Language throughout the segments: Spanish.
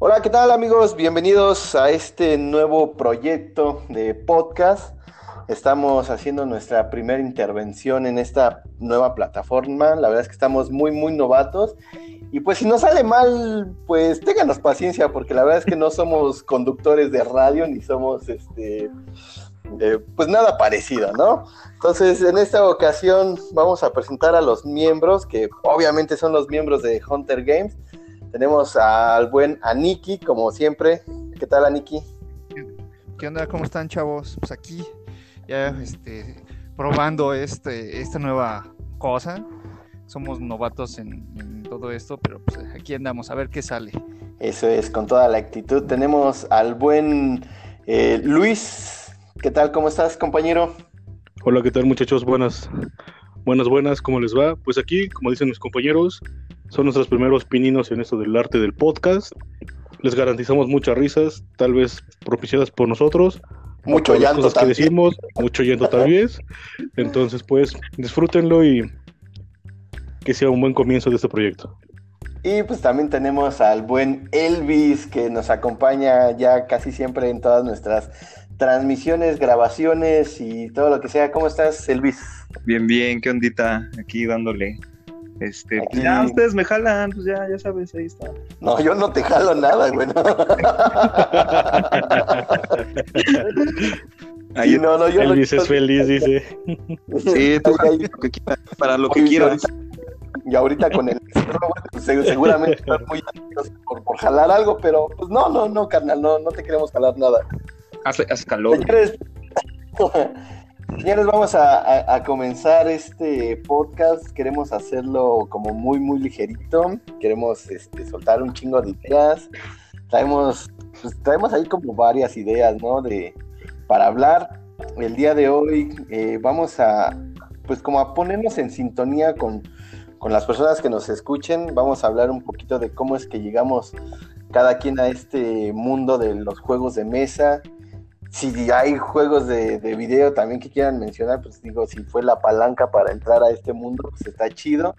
Hola, ¿qué tal amigos? Bienvenidos a este nuevo proyecto de podcast. Estamos haciendo nuestra primera intervención en esta nueva plataforma. La verdad es que estamos muy, muy novatos. Y pues si nos sale mal, pues ténganos paciencia, porque la verdad es que no somos conductores de radio ni somos este eh, pues nada parecido, ¿no? Entonces, en esta ocasión vamos a presentar a los miembros, que obviamente son los miembros de Hunter Games. Tenemos al buen Aniki, como siempre. ¿Qué tal, Aniki? ¿Qué onda? ¿Cómo están, chavos? Pues aquí, ya este, probando este, esta nueva cosa. Somos novatos en, todo esto, pero pues aquí andamos a ver qué sale. Eso es, con toda la actitud. Tenemos al buen eh, Luis ¿Qué tal? ¿Cómo estás, compañero? Hola, ¿qué tal, muchachos? Buenas, buenas, buenas, ¿cómo les va? Pues aquí, como dicen mis compañeros, son nuestros primeros pininos en esto del arte del podcast. Les garantizamos muchas risas, tal vez propiciadas por nosotros. Mucho llanto también. Que decimos, mucho llanto también. Entonces, pues, disfrútenlo y que sea un buen comienzo de este proyecto. Y pues también tenemos al buen Elvis que nos acompaña ya casi siempre en todas nuestras transmisiones, grabaciones y todo lo que sea. ¿Cómo estás, Elvis? Bien, bien, qué ondita, aquí dándole. Este, pues ya ustedes me jalan, pues ya, ya sabes, ahí está. No, yo no te jalo nada, güey. Ahí no, no, yo Elvis es feliz, dice. Sí, tú, para lo que quieras. Y ahorita con el pues, seguramente estás muy por, por jalar algo, pero pues no, no, no, carnal, no, no te queremos jalar nada. Hace, calor. Señores, vamos a, comenzar este podcast. Queremos hacerlo como muy, muy ligerito. Queremos este, soltar un chingo de ideas. Traemos, pues, traemos ahí como varias ideas, ¿no? De, para hablar. El día de hoy eh, vamos a, pues como a ponernos en sintonía con, con las personas que nos escuchen. Vamos a hablar un poquito de cómo es que llegamos cada quien a este mundo de los juegos de mesa si hay juegos de, video también que quieran mencionar, pues digo, si fue la palanca para entrar a este mundo, pues está chido.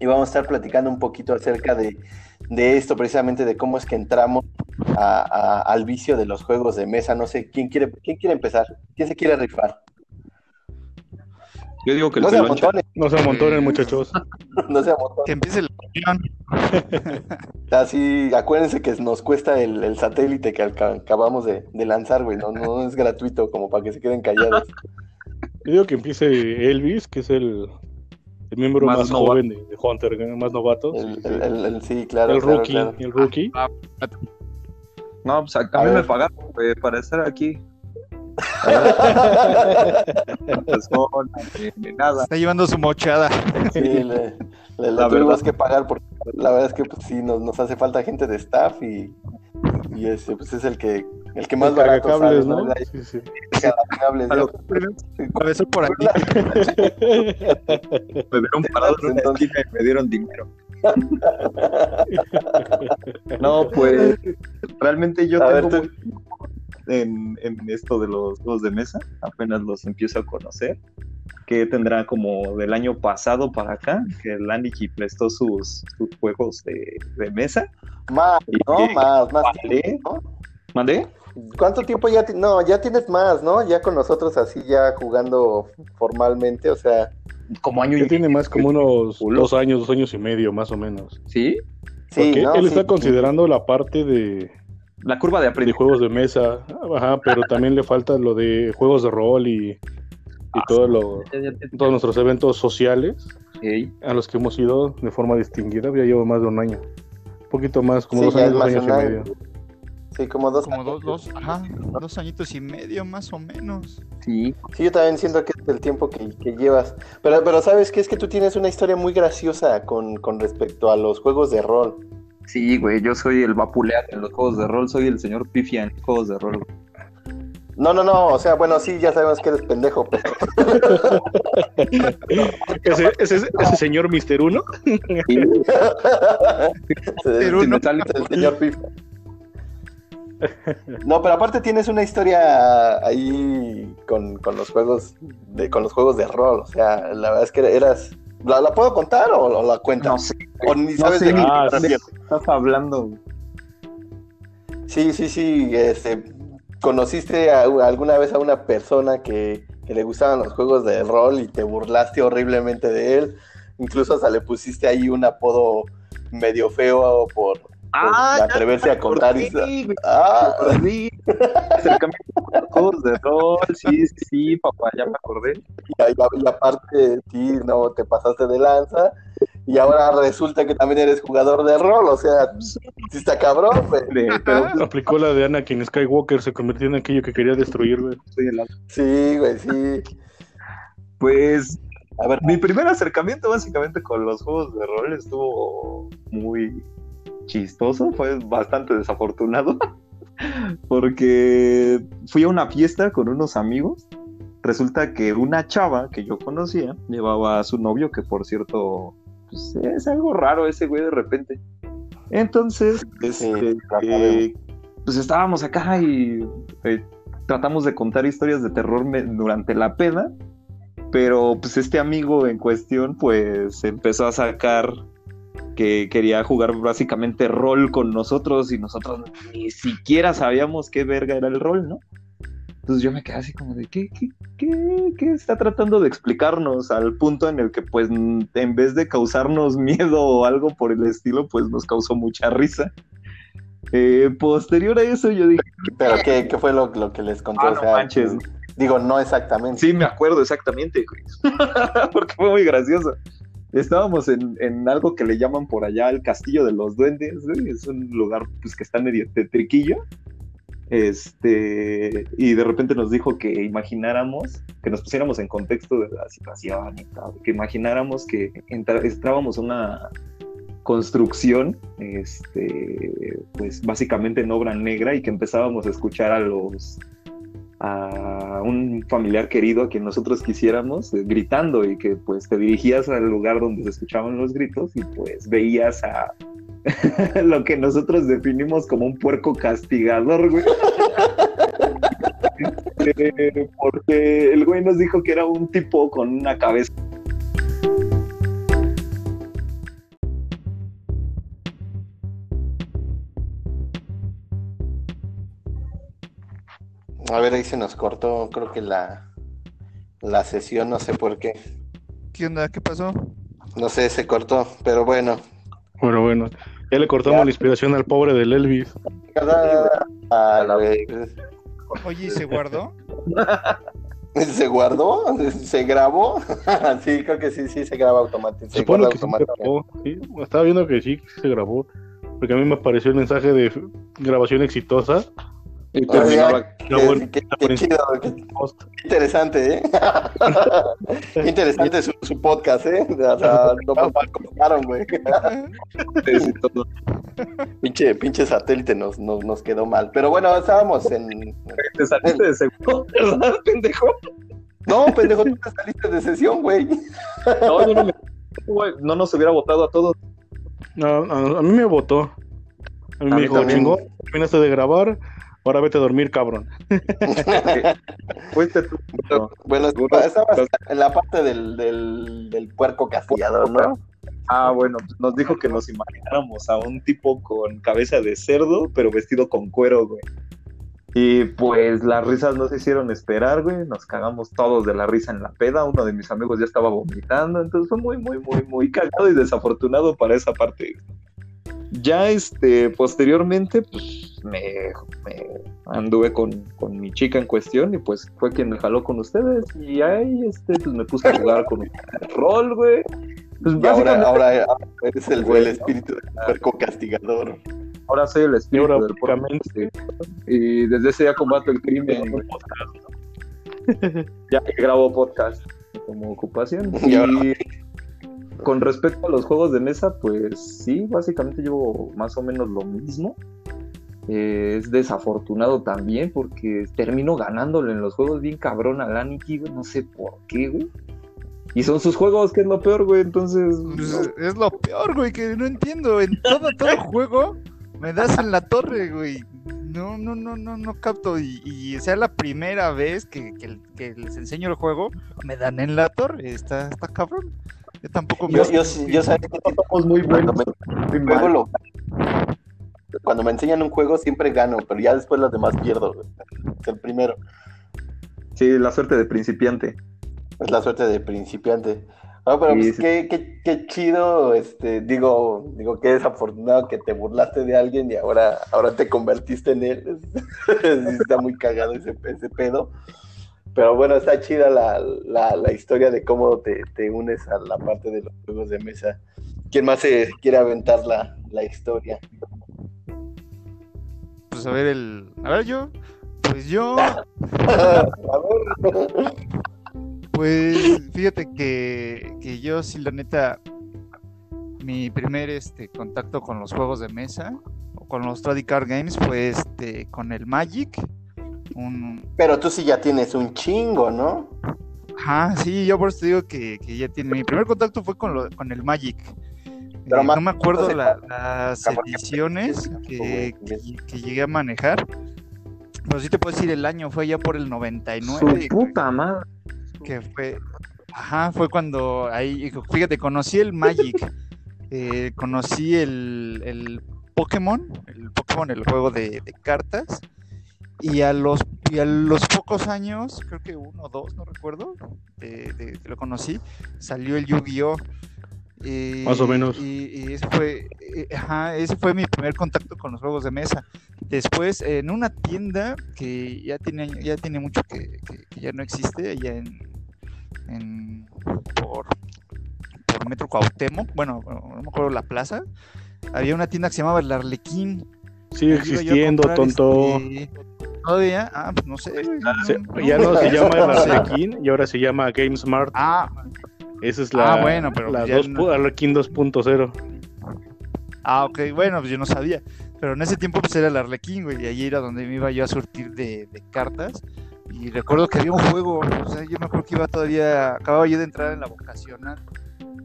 Y vamos a estar platicando un poquito acerca de, esto, precisamente de cómo es que entramos al vicio de los juegos de mesa. No sé, ¿quién quiere, quién quiere empezar? ¿Quién se quiere rifar? Yo digo que no se amontonen. No se amontonen, muchachos. no se amontonen. Que empiece el Así, acuérdense que nos cuesta el, satélite que acabamos de, lanzar, güey. No, no es gratuito, como para que se queden callados. Yo digo que empiece Elvis, que es el, miembro más, joven de, Hunter, más novato. El, sí, claro. El rookie. El rookie. Ah, no, pues a, mí me pagaron para estar aquí. Nada. Está llevando su mochada. Sí, le, la verdad que pagar porque la verdad es que pues, sí nos, nos hace falta gente de staff y, y ese pues es el que el que más barato cables, ¿no? Sí, sí. Cables, Puede por aquí. me dieron parado en una esquina y me dieron dinero. no, pues realmente yo tengo muy en, esto de los juegos de mesa, apenas los empiezo a conocer, que tendrá como del año pasado para acá, que el Aniki prestó sus, sus juegos de, mesa. Más, ¿no? más, más. ¿Mandé? ¿Cuánto tiempo ya? No, ya tienes más, ¿no? Ya con nosotros así, ya jugando formalmente, o sea. Como año y tiene más como unos dos años, dos años y medio, más o menos. ¿Sí? Sí, él está considerando la parte de, la curva de aprendizaje. De juegos de mesa, ajá, pero también le falta lo de juegos de rol y, y ah, todo lo, todos nuestros eventos sociales a los que hemos ido de forma distinguida. Ya llevo más de un año, un poquito más, como dos años, dos años y medio. Sí, como dos como dos, dos, ajá, dos añitos y medio más o menos. Sí. Sí, yo también siento que es el tiempo que, que llevas. Pero, pero sabes que es que tú tienes una historia muy graciosa con, con respecto a los juegos de rol. Sí, güey, yo soy el vapulear en los juegos de rol, soy el señor Pifia en los juegos de rol. No, no, no, o sea, bueno, sí, ya sabemos que eres pendejo, pero... ¿Ese, ese, ese señor Mister Uno? Mister Uno. El señor Pifia. No, pero aparte tienes una historia ahí con, con los juegos de, con los juegos de rol, o sea, la verdad es que eras ¿La, puedo contar o, la cuenta? No sé. O ni sabes de qué estás hablando. Sí, sí, sí. Este, ¿Conociste alguna vez a una persona que, que, le gustaban los juegos de rol y te burlaste horriblemente de él? Incluso hasta le pusiste ahí un apodo medio feo por, ah, atreverse a contar. y... Ah, sí. juegos de rol, sí, sí, sí, papá, ya me acordé. Y, aparte, sí, no, te pasaste de lanza. Y ahora resulta que también eres jugador de rol, o sea, sí está cabrón, güey. Pero aplicó la de Anakin Skywalker, se convirtió en aquello que quería destruir, güey. Sí, güey, sí. Pues a ver, mi primer acercamiento básicamente con los juegos de rol estuvo muy chistoso, fue bastante desafortunado, porque fui a una fiesta con unos amigos. Resulta que una chava que yo conocía llevaba a su novio, que por cierto, pues, es algo raro ese güey de repente. Entonces, este, eh, pues estábamos acá y eh, tratamos de contar historias de terror durante la peda pero pues este amigo en cuestión pues empezó a sacar que quería jugar básicamente rol con nosotros y nosotros ni siquiera sabíamos qué verga era el rol, ¿no? Entonces yo me quedé así como de, ¿qué, qué, qué, qué está tratando de explicarnos? Al punto en el que pues en vez de causarnos miedo o algo por el estilo, pues nos causó mucha risa. Eh, posterior a eso yo dije... ¿Pero qué, qué fue lo, lo, que les contó? Ah, manches. Digo, no exactamente. Sí, me acuerdo exactamente, Porque fue muy gracioso. Estábamos en, algo que le llaman por allá el Castillo de los Duendes, Es un lugar pues, que está medio tetriquillo. Este, y de repente nos dijo que imagináramos, que nos pusiéramos en contexto de la situación y que imagináramos que entrábamos a una construcción, este, pues básicamente en obra negra y que empezábamos a escuchar a los a un familiar querido a quien nosotros quisiéramos eh, gritando y que pues te dirigías al lugar donde se escuchaban los gritos y pues veías a lo que nosotros definimos como un puerco castigador, güey. Eh, porque el güey nos dijo que era un tipo con una cabeza A ver, ahí se nos cortó, creo que la, la sesión, no sé por qué. ¿Qué onda? ¿Qué pasó? No sé, se cortó, pero bueno. Bueno, bueno. Ya le cortamos la inspiración al pobre del Elvis. Oye, ¿se guardó? ¿Se guardó? ¿Se grabó? sí, creo que sí, sí, se graba automáticamente. Se, grabó, sí. Estaba viendo que sí, se grabó. Porque a mí me apareció el mensaje de grabación exitosa y qué, interesante, ¿eh? interesante su, podcast, ¿eh? O sea, lo güey. pinche, pinche satélite nos, nos, nos, quedó mal. Pero bueno, estábamos en. Te saliste de segundo, ¿verdad, pendejo? No, pendejo, tú te saliste de sesión, güey. No, yo no me. no nos hubiera votado a todos. No, a, mí me votó. A mí me dijo, chingón, terminaste de grabar Ahora vete a dormir, cabrón. Fuiste tú. Bueno, estabas en la parte del, del, puerco castillador, ¿no? Ah, bueno, pues nos dijo que nos imagináramos a un tipo con cabeza de cerdo, pero vestido con cuero, güey. Y pues las risas no se hicieron esperar, güey. Nos cagamos todos de la risa en la peda. Uno de mis amigos ya estaba vomitando. Entonces fue muy, muy, muy, muy cagado y desafortunado para esa parte. Ya este, posteriormente, pues me, anduve con, mi chica en cuestión y pues fue quien me jaló con ustedes. Y ahí este, pues me puse a jugar con el rol, güey. Pues y ahora, ahora, eres el, el espíritu del puerco castigador. Ahora soy el espíritu del puerco. Y desde ese día combato el crimen. ya grabo podcast como ocupación. Y con respecto a los juegos de mesa, pues sí, básicamente llevo más o menos lo mismo. Eh, es desafortunado también porque termino ganándole en los juegos bien cabrón a Laniki, güey, no sé por qué, güey. Y son sus juegos, que es lo peor, güey, entonces... Pues, es lo peor, güey, que no entiendo. En todo, todo juego me das en la torre, güey. No, no, no, no, no capto. Y, sea la primera vez que, les enseño el juego, me dan en la torre. Está, está cabrón. Yo tampoco me. Yo, yo, yo sabía que somos muy buenos. Juego cuando me enseñan un juego siempre gano, pero ya después los demás pierdo. Es el primero. Sí, la suerte de principiante. Es la suerte de principiante. No, pero pues, qué, qué, qué, chido, este, digo, digo, qué desafortunado que te burlaste de alguien y ahora, ahora te convertiste en él. está muy cagado ese, ese pedo. Pero bueno, está chida la, la, la historia de cómo te, te, unes a la parte de los juegos de mesa. ¿Quién más se quiere aventar la, la historia? Pues a ver, el. A ver, yo. Pues yo. Pues fíjate que, que, yo, sí, la neta, mi primer este, contacto con los juegos de mesa o con los Trading Card Games fue este, con el Magic. Un... Pero tú sí ya tienes un chingo, ¿no? Ajá, sí, yo por eso te digo que, que ya tiene. Mi primer contacto fue con, lo, con el Magic. Pero eh, no me acuerdo la, las ediciones que, que, llegué a manejar. Pero sí te puedo decir, el año fue ya por el 99. Su puta madre que fue, ajá, fue cuando ahí, fíjate, conocí el Magic, eh, conocí el, el, Pokémon, el Pokémon, el juego de, cartas, y a los y a los pocos años, creo que uno o dos, no recuerdo, de, que lo conocí, salió el Yu-Gi-Oh! Más o menos. Y, ese, fue, eh, ajá, ese fue mi primer contacto con los juegos de mesa. Después, en una tienda que ya tiene, ya tiene mucho que, que ya no existe, allá en, en, por, por Metro Cuauhtémoc, bueno, no me acuerdo la plaza, había una tienda que se llamaba el Arlequín. Sigue existiendo, tonto. Este, todavía, ah, pues no sé. ya no se llama el Arlequín y ahora se llama GameSmart. Ah, esa es la, ah, bueno, pero la dos, Arlequín 2.0. Ah, ok, bueno, pues yo no sabía. Pero en ese tiempo pues era el Arlequín, güey, y allí era donde me iba yo a surtir de, de cartas. Y recuerdo que había un juego, o sea, yo me acuerdo que iba todavía, acababa yo de entrar en la vocacional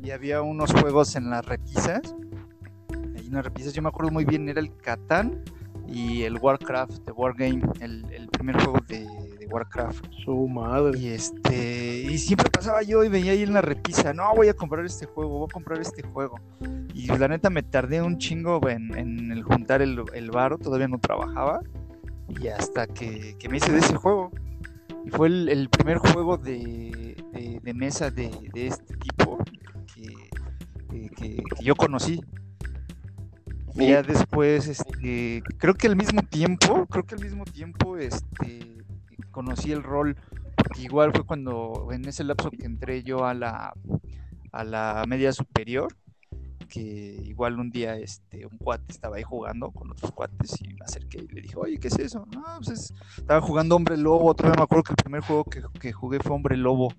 y había unos juegos en las repisas. Ahí en las repisas yo me acuerdo muy bien, era el Catán y el Warcraft, de Wargame, el, el primer juego de, Warcraft. Su madre. Y este, y siempre pasaba yo y veía ahí en la repisa, no, voy a comprar este juego, voy a comprar este juego. Y la neta me tardé un chingo en, en el juntar el, el varo, todavía no trabajaba. Y hasta que, que me hice de ese juego. Y fue el, primer juego de, mesa de, este tipo que, yo conocí. Y ya después, este, creo que al mismo tiempo, creo que al mismo tiempo, este, conocí el rol, porque igual fue cuando, en ese lapso que entré yo a la, a la media superior, que igual un día este, un cuate estaba ahí jugando con otros cuates y me acerqué y le dije, oye, ¿qué es eso? No, pues estaba jugando Hombre Lobo, vez me acuerdo que el primer juego que, jugué fue Hombre Lobo.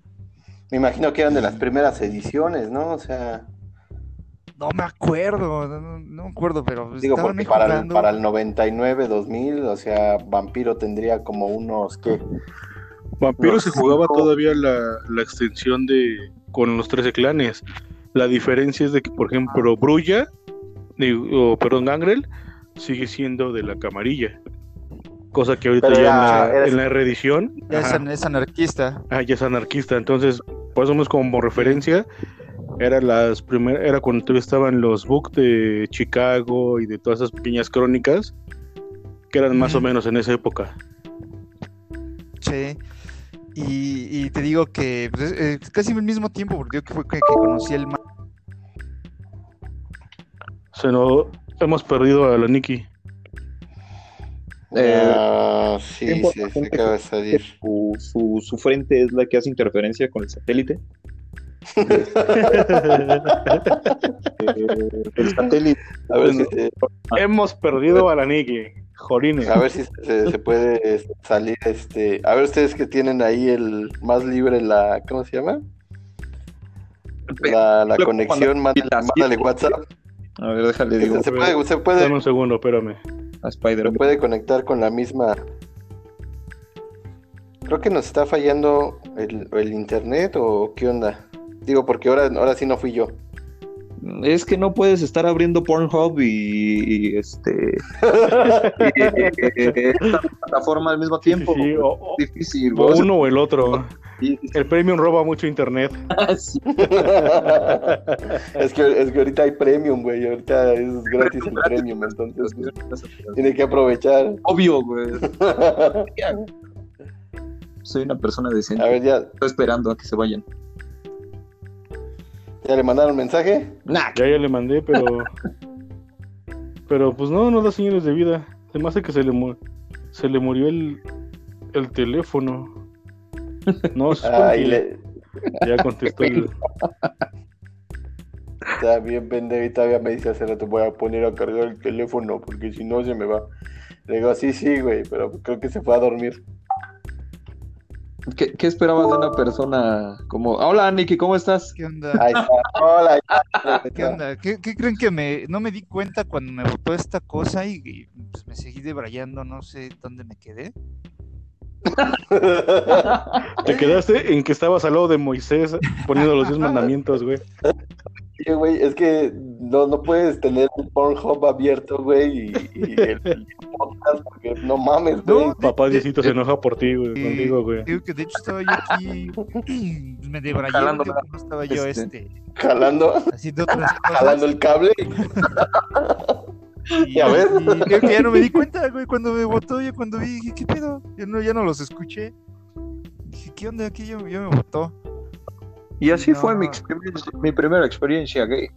Me imagino que eran de las primeras ediciones, ¿no? O sea... No me acuerdo, no, me acuerdo, pero... Pues Digo, porque para el, para el 99, 2000, o sea, Vampiro tendría como unos, ¿qué? Vampiro se jugaba todavía la, la extensión de... con los 13 clanes. La diferencia es de que, por ejemplo, Brulla, o perdón, Gangrel, sigue siendo de la camarilla. Cosa que ahorita ya, en, la, reedición. Ya es, anarquista. Ah, ya es anarquista. Entonces, pues somos como referencia. Era las primeras, era cuando todavía estaban los books de Chicago y de todas esas pequeñas crónicas que eran más o menos en esa época. Sí. Y, te digo que pues, es, casi al mismo tiempo, porque yo que fue que, conocí el Se nos hemos perdido a la Nikki. Eh, sí, sí, se acaba de salir. Su, su, frente es la que hace interferencia con el satélite. el satélite. A ver, eh, hemos perdido a la Nikki. Jolines. A ver si se, puede salir este. A ver ustedes que tienen ahí el más libre la. ¿Cómo se llama? La, la conexión, mándale, WhatsApp. A ver, déjale digo. Se puede, se puede. un segundo, espérame. A Spider. Se puede conectar con la misma. Creo que nos está fallando el, el internet o qué onda. Digo, porque ahora, ahora sí no fui yo es que no puedes estar abriendo Pornhub y, este esta plataforma al mismo tiempo. difícil. O uno o el otro. El premium roba mucho internet. es, que, es que ahorita hay premium, güey. Ahorita es gratis el premium, entonces tiene que aprovechar. Obvio, güey. Soy una persona decente. A ver, ya. Estoy esperando a que se vayan. ¿Ya le mandaron mensaje? Nah. Ya, ya le mandé, pero. pero pues no, no da señales de vida. Se me hace que se le, se le murió el, el teléfono. No, le... ya contestó el... Está bien pendejo y todavía me dice hace te voy a poner a cargar el teléfono porque si no se me va. Le digo, sí, sí, güey, pero creo que se fue a dormir. ¿Qué, ¿Qué, esperabas de una persona como... Hola, Nicky, ¿cómo estás? ¿Qué onda? Ahí está. Hola. ¿Qué onda? ¿Qué, ¿Qué, creen que me... No me di cuenta cuando me botó esta cosa y, pues, me seguí debrayando, no sé dónde me quedé. Te quedaste en que estabas al lado de Moisés poniendo los diez mandamientos, güey. Sí, güey, es que no, no puedes tener el Pornhub abierto, güey, y, el, podcast, porque no mames, güey. Papá Diosito se enoja por ti, güey, contigo, güey. Digo que de hecho estaba yo aquí, me debrayé, Jalando, no estaba yo, este... este jalando, haciendo otras cosas. Jalando el cable. Y, a ver. creo que ya no me di cuenta, güey, cuando me votó, yo cuando vi, dije, ¿qué pedo? Ya no, ya no los escuché. Dije, ¿qué onda? Aquí ya, me votó. Y así fue mi, mi primera experiencia gay.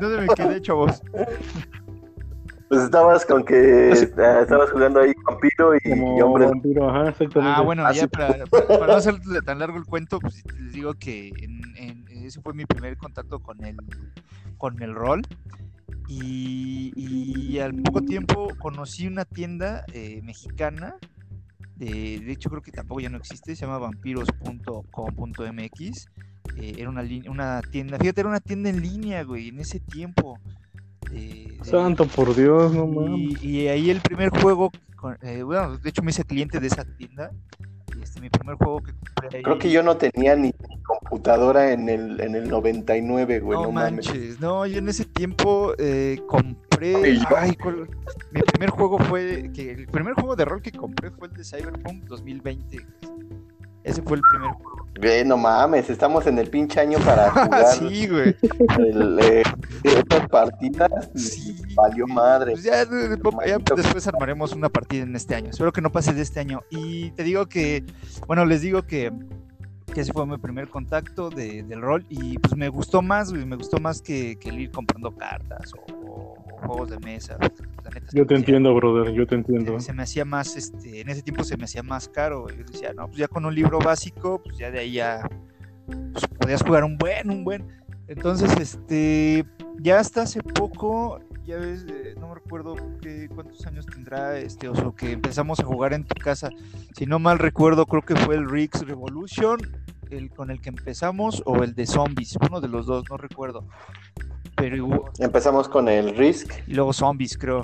¿Dónde me quedé, chavos? Pues estabas con que ah, estabas jugando ahí vampiro y, y hombre. Vampiro, ajá, ah, bueno, ya para, para, no hacer tan largo el cuento, pues les digo que en, en, ese fue mi primer contacto con el, con el rol. Y, y al poco tiempo conocí una tienda eh, mexicana de, de, hecho creo que tampoco ya no existe, se llama vampiros.com.mx. Eh, era una, una tienda, fíjate, era una tienda en línea, güey, en ese tiempo. Santo por Dios, no mames. Y, ahí el primer juego, eh, bueno, de hecho me hice cliente de esa tienda. Y este, mi primer juego que compré Creo que yo no tenía ni computadora en el, en el 99, güey. No, manches, no, yo en ese tiempo eh, compré. Ay, mi primer juego fue. que El primer juego de rol que compré fue el de Cyberpunk 2020. Ese fue el primer juego. Güey, no mames, estamos en el pinche año para jugar. sí, güey. Eh, estas partidas sí. valió madre. Pues ya, después armaremos una partida en este año. Espero que no pase de este año. Y te digo que, bueno, les digo que, que ese fue mi primer contacto de, del rol. Y pues me gustó más, güey, me gustó más que, que el ir comprando cartas o juegos de mesa. yo te entiendo, brother, yo te entiendo. Se, me hacía más, este, en ese tiempo se me hacía más caro. Yo decía, no, pues ya con un libro básico, pues ya de ahí ya pues, podías jugar un buen, un buen. Entonces, este, ya hasta hace poco, ya ves, eh, no me recuerdo qué, cuántos años tendrá este oso que empezamos a jugar en tu casa. Si no mal recuerdo, creo que fue el Rix Revolution, el con el que empezamos, o el de Zombies, uno de los dos, no recuerdo. Pero Empezamos con el Risk. Y luego Zombies, creo.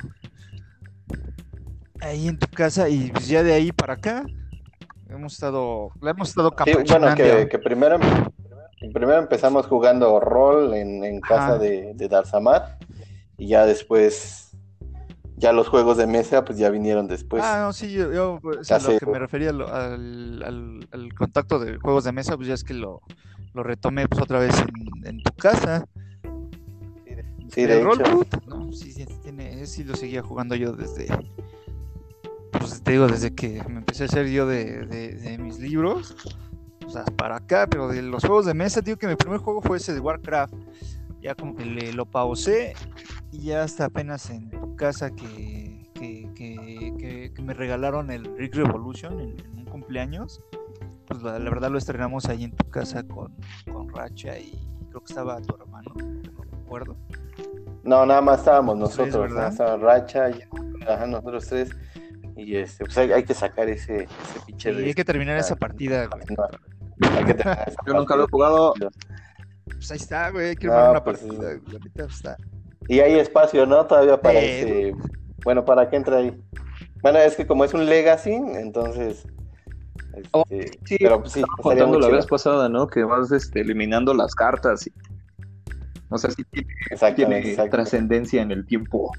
Ahí en tu casa y pues ya de ahí para acá hemos estado, la hemos estado sí, bueno, que, que, primero, primero empezamos jugando rol en, casa de, de Darzamat y ya después ya los juegos de mesa pues ya vinieron después. Ah, no, sí, yo, pues, a lo que me refería al, al, al, contacto de juegos de mesa, pues ya es que lo, lo retomé pues otra vez en, en tu casa. Sí, de hecho. no, sí, sí, tiene, sí lo seguía jugando yo desde, pues te digo, desde que me empecé a hacer yo de, de, mis libros, o sea, para acá, pero de los juegos de mesa, digo que mi primer juego fue ese de Warcraft, ya como que le, lo pausé y ya hasta apenas en tu casa que, que, que, que me regalaron el Rick Revolution en, un cumpleaños, pues la, la, verdad lo estrenamos ahí en tu casa con, con Racha y creo que estaba tu hermano, no recuerdo. No, nada más estábamos nosotros, ¿verdad? Estaba Racha, y, nosotros tres. Y este, pues hay, que sacar ese, ese pinche. hay que terminar esa partida, güey. hay que terminar Yo nunca lo he jugado. Pues ahí está, güey, hay que armar una pues, partida. Ahorita está. Y hay espacio, ¿no? Todavía para ese. Bueno, ¿para qué entra ahí? Bueno, es que como es un legacy, entonces. Oh, este, sí, pero pues, sí, contando la vez pasada, ¿no? Que vas este, eliminando las cartas y o sea, sí tiene, tiene trascendencia en el tiempo.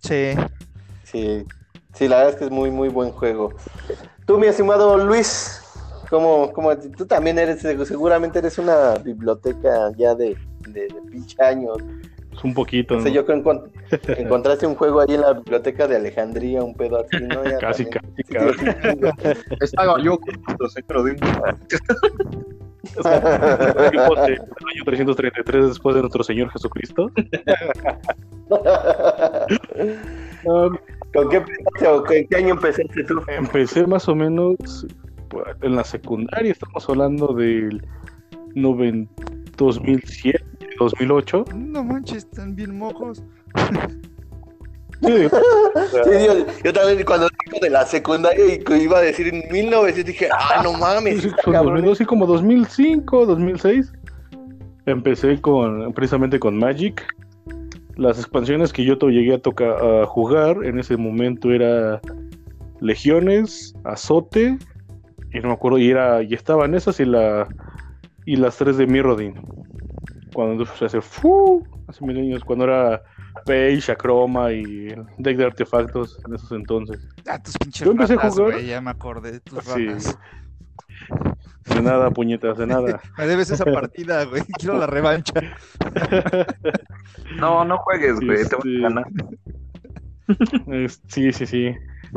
Sí. Sí. Sí, la verdad es que es muy, muy buen juego. Tú, mi estimado Luis, como, como tú también eres, seguramente eres una biblioteca ya de, de, pinche años. Es un poquito. ¿no? yo creo que encontraste un juego ahí en la biblioteca de Alejandría, un pedo así, ¿no? casi, casi, casi. Estaba yo con de el año 333 después de nuestro Señor Jesucristo. ¿Con qué empezaste o en qué año empezaste tú? Empecé más o menos en la secundaria, estamos hablando del 2007, 2008. No manches, están bien mojos. Sí, yo, también cuando dijo de la secundaria y iba a decir en 1900 dije, ah, no mames. así como 2005, 2006. Empecé con precisamente con Magic. Las expansiones que yo llegué a, tocar, a jugar en ese momento era Legiones, Azote, y no me acuerdo, y era, y estaban esas y la y las tres de Mirrodin. Cuando se hace hace mil años, cuando era Page, Acroma y deck de artefactos en esos entonces. Ah, tus pinches Yo empecé a jugar. ya me acordé de tus sí. De nada, puñetas, de nada. Me debes esa partida, güey. Quiero la revancha. No, no juegues, güey. Te voy a ganar. Sí, sí, sí.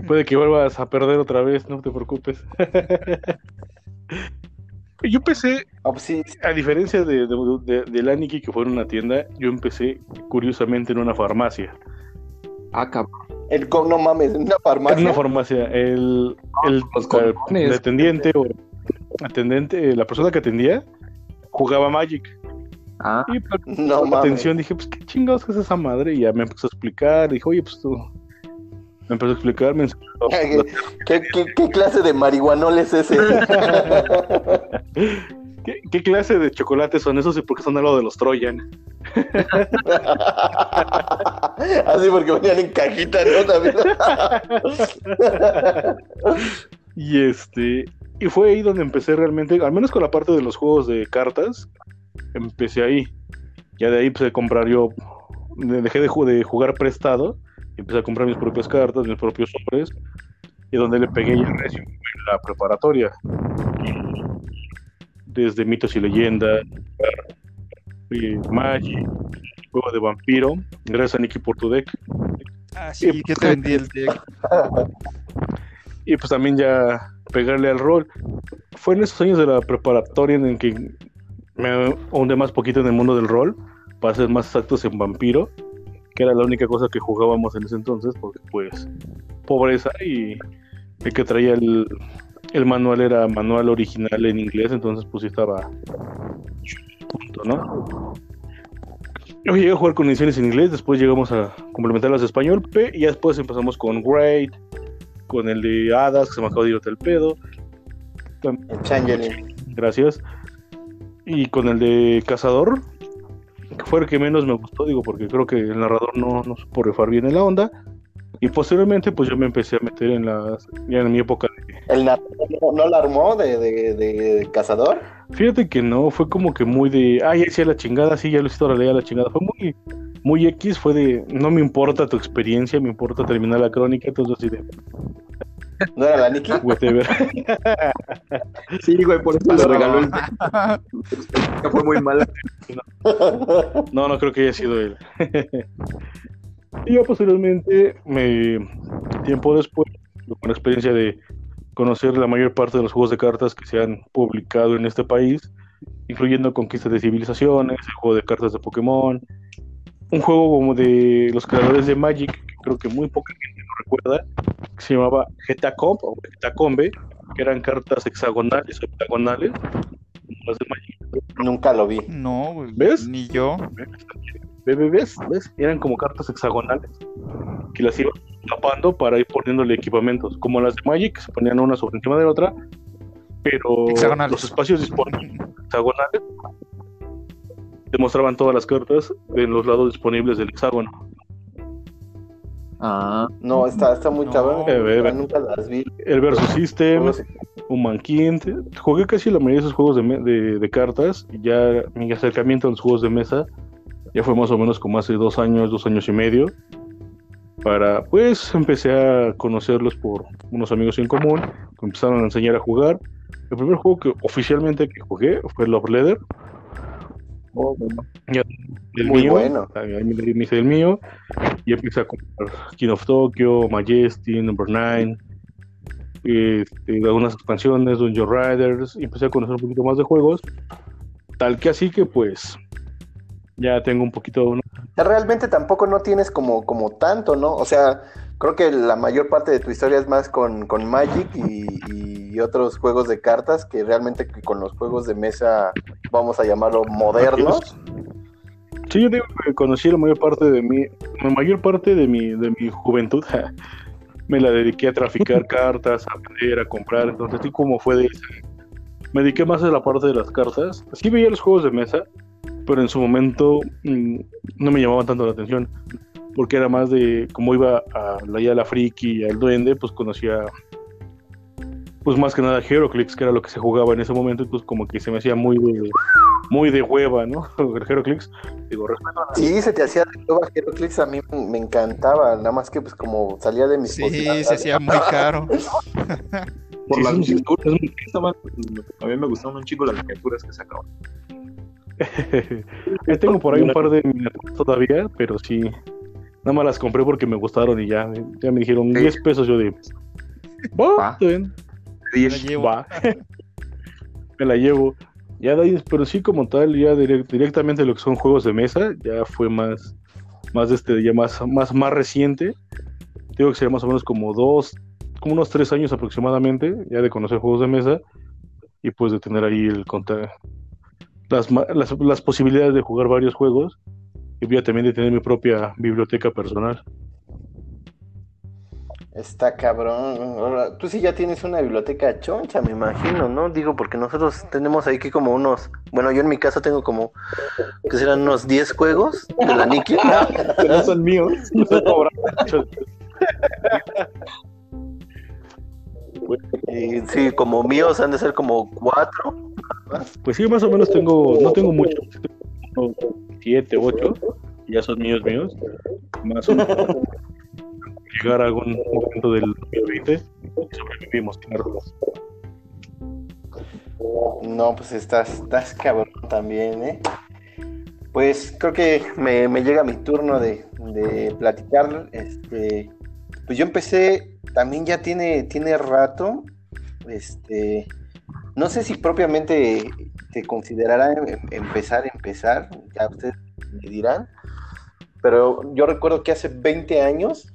Puede que vuelvas a perder otra vez, no te preocupes. Yo empecé, ah, pues a diferencia de, de, de, Aniki, que fue en una tienda, yo empecé curiosamente en una farmacia. Ah, cabrón. El no mames, en una farmacia. En una farmacia. El, el, el, atendiente o atendente, la persona que atendía, jugaba Magic. Ah, y por no, atención dije, pues qué chingados es esa madre. Y ya me empezó a explicar. Dijo, oye, pues tú me empezó a explicar, me ¿Qué, qué, clase de marihuanol es ese? ¿Qué, clase de chocolates son esos y por qué son algo de los Troyan? Así porque venían en cajita, ¿no? También. y este. Y fue ahí donde empecé realmente, al menos con la parte de los juegos de cartas, empecé ahí. Ya de ahí empecé a comprar yo. Dejé de, de jugar prestado empecé a comprar mis propias cartas, mis propios sobres, y donde le pegué ya recio en la preparatoria. Desde mitos y leyendas, Magic, juego de vampiro, gracias a Nicky por tu deck. Ah, sí, que te vendí el deck. y pues también ya pegarle al rol. Fue en esos años de la preparatoria en que me hundé más poquito en el mundo del rol, para ser más exactos en vampiro que era la única cosa que jugábamos en ese entonces, porque pues pobreza y el que traía el, el manual era manual original en inglés, entonces pues sí estaba punto, ¿no? Yo llegué a jugar con ediciones en inglés, después llegamos a complementarlas en español, y ya después empezamos con Great, con el de Hadas, que se me acabó de ir el pedo. Gracias. Y con el de Cazador, que fue el que menos me gustó, digo, porque creo que el narrador no, no supo refar bien en la onda. Y posteriormente, pues yo me empecé a meter en las, ya en mi época de... ¿El narrador no, la armó de, de, de, cazador? Fíjate que no, fue como que muy de, ah, ya hacía la chingada, sí, ya lo hice ahora la chingada. Fue muy, muy X, fue de, no me importa tu experiencia, me importa terminar la crónica, entonces así de... ¿No era la Nikki? sí, güey, por eso lo regaló el... fue muy mala. No, no creo que haya sido él. y yo posteriormente, me, tiempo después, con la experiencia de conocer la mayor parte de los juegos de cartas que se han publicado en este país, incluyendo Conquista de Civilizaciones, el juego de cartas de Pokémon, un juego como de los creadores de Magic, que creo que muy poca gente lo recuerda, que se llamaba Getacomb o Getacombe, que eran cartas hexagonales o hexagonales, Nunca lo vi. No, ¿ves? Ni yo. ¿Ves? ¿Ves? Eran como cartas hexagonales que las iban tapando para ir poniéndole equipamientos, como las de Magic, que se ponían una sobre encima de otra, pero los espacios disponibles hexagonales demostraban todas las cartas en los lados disponibles del hexágono. Ah, no, está, está muy cabrón. nunca las vi. El Versus System, Human King. Jugué casi la mayoría de esos juegos de, de, cartas. Y ya mi acercamiento a los juegos de mesa ya fue más o menos como hace dos años, dos años y medio. para, pues empecé a conocerlos por unos amigos en común, que empezaron a enseñar a jugar. El primer juego que oficialmente que jugué fue Love Leather. Oh, el Muy mío, bueno. Ahí me hice el mío y empecé a comprar King of Tokyo, Majesty, Number 9, este, algunas expansiones, Dungeon Riders, y empecé a conocer un poquito más de juegos. Tal que así que pues ya tengo un poquito... Realmente tampoco no tienes como, como tanto, ¿no? O sea, creo que la mayor parte de tu historia es más con, con Magic y, otros juegos de cartas que realmente con los juegos de mesa, vamos a llamarlo modernos. Sí, yo digo que conocí la mayor parte de mi, la mayor parte de mi, de mi juventud, me la dediqué a traficar cartas, a vender, a comprar, entonces así como fue de me dediqué más a la parte de las cartas. Sí veía los juegos de mesa, pero en su momento mm, no me llamaban tanto la atención, porque era más de, como iba a la ya la friki y al duende, pues conocía, pues más que nada Heroclix, que era lo que se jugaba en ese momento, y pues como que se me hacía muy de, muy de hueva, ¿no? El Heroclix, digo, respeto Sí, se te hacía de hueva Heroclix, a mí me encantaba, nada más que pues como salía de mis Sí, se hacía muy caro. Por las miniaturas, a mí me gustaban un chico las miniaturas que sacaban. tengo por ahí un par de miniaturas todavía, pero sí. Nada más las compré porque me gustaron y ya, ya me dijeron 10 pesos. Yo de. Va, Me la llevo. me la llevo. Ya de ahí, pero sí, como tal, ya directamente lo que son juegos de mesa, ya fue más, más este, ya más, más, más reciente. Digo que sería más o menos como dos, como unos tres años aproximadamente, ya de conocer juegos de mesa y pues de tener ahí el contar las, las, posibilidades de jugar varios juegos y voy también de tener mi propia biblioteca personal. Está cabrón. tú sí ya tienes una biblioteca choncha, me imagino, ¿no? Digo, porque nosotros tenemos ahí que como unos. Bueno, yo en mi casa tengo como. que serán unos 10 juegos de la Niki. no son míos. sí, como míos han de ser como 4. Pues sí, más o menos tengo, no tengo mucho, siete, ocho, ya son míos míos, más o menos llegar a algún momento del 2020 y sobrevivimos, No, pues estás, estás cabrón también, ¿eh? Pues creo que me, me llega mi turno de, de, platicar. Este, pues yo empecé, también ya tiene, tiene rato, este, no sé si propiamente te considerará em, empezar, empezar, ya ustedes me dirán, pero yo recuerdo que hace 20 años,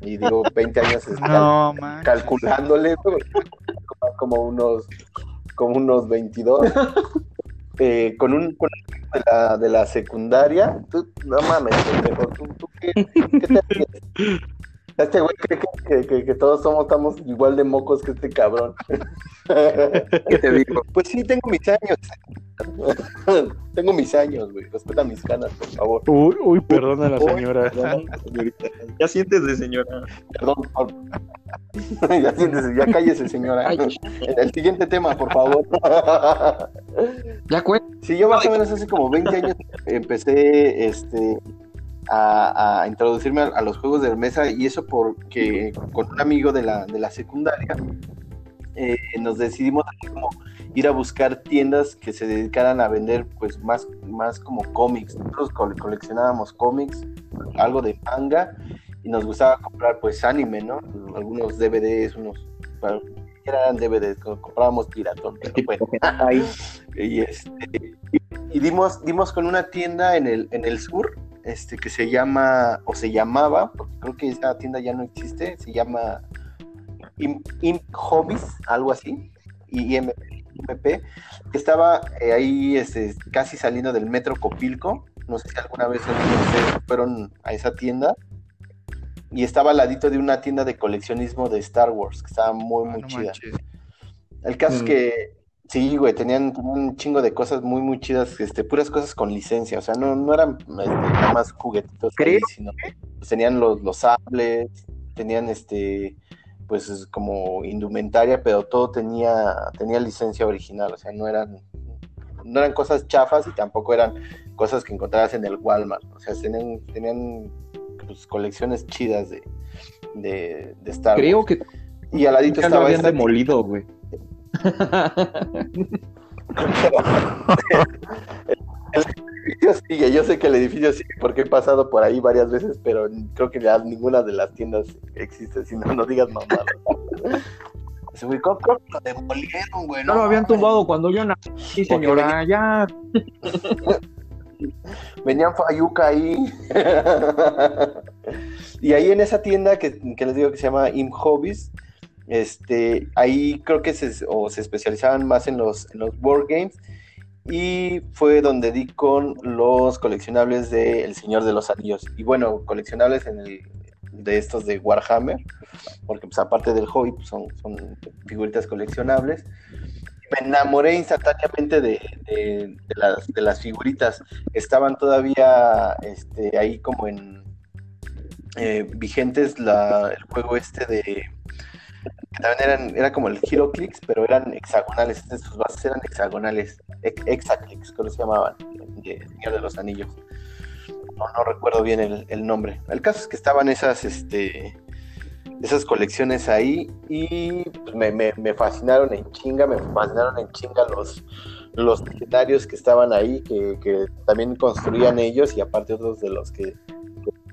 y digo 20 años calculándole, como unos, como unos 22, eh, con un de la, de la secundaria, tú, no mames, ¿tú, tú qué, qué te este güey cree que, que, todos somos, estamos igual de mocos que este cabrón. ¿Qué te digo? Pues sí, tengo mis años. tengo mis años, güey. Respeta mis canas, por favor. Uy, uy perdona la señora. ya siéntese, señora. Perdón, por... ya siéntese, ya cállese, señora. El siguiente tema, por favor. ya cuenta. Sí, yo más o menos hace como 20 años empecé este a, introducirme a, los juegos de mesa y eso porque con un amigo de la, de la secundaria eh, nos decidimos como ir a buscar tiendas que se dedicaran a vender pues más, más como cómics. Nosotros coleccionábamos cómics, algo de manga y nos gustaba comprar pues anime, ¿no? Algunos DVDs, unos eran DVDs, comprábamos piratón, y, este, y, dimos, dimos con una tienda en el, en el sur este, que se llama, o se llamaba, porque creo que esa tienda ya no existe, se llama Imp, Hobbies, algo así, y IMP, que estaba eh, ahí este, casi saliendo del metro Copilco, no sé si alguna vez fueron a esa tienda, y estaba al ladito de una tienda de coleccionismo de Star Wars, que estaba muy, muy ah, chida. El caso es mm. que Sí, güey, tenían, un chingo de cosas muy, muy chidas, este, puras cosas con licencia, o sea, no, no eran este, nada más juguetitos, sino pues, tenían los, los sables, tenían este, pues como indumentaria, pero todo tenía, tenía licencia original, o sea, no eran, no eran cosas chafas y tampoco eran cosas que encontrabas en el Walmart, o sea, tenían, tenían pues, colecciones chidas de, de, de Star Creo Wars. que Y al ladito lo estaba habían esta que- demolido, güey. El edificio sigue, yo sé que el edificio sigue porque he pasado por ahí varias veces, pero creo que ya ninguna de las tiendas existe, si no, no digas mamadas. Ese güey, creo que lo demolieron, güey. No lo habían tumbado cuando yo nací, señora, ya. Venían Fayuca ahí. y ahí en esa tienda que, que les digo que se llama Im Hobbies, este, ahí creo que se, o se especializaban más en los, en los board games. Y fue donde di con los coleccionables de El Señor de los Anillos. Y bueno, coleccionables en el, de estos de Warhammer, porque pues aparte del hobby pues, son, son figuritas coleccionables. Me enamoré instantáneamente de, de- las, de las figuritas. Estaban todavía este, ahí como en eh, vigentes la, el juego este de también eran, era como el Hero Clicks, pero eran hexagonales, sus bases eran hexagonales, Hex- Hexaclicks, creo que se llamaban, de Señor de los Anillos. No, no recuerdo bien el, el nombre. El caso es que estaban esas, este, esas colecciones ahí y pues, me, me- me fascinaron en chinga, me fascinaron en chinga los, los legendarios que estaban ahí, que, que también construían ellos y aparte otros de los que,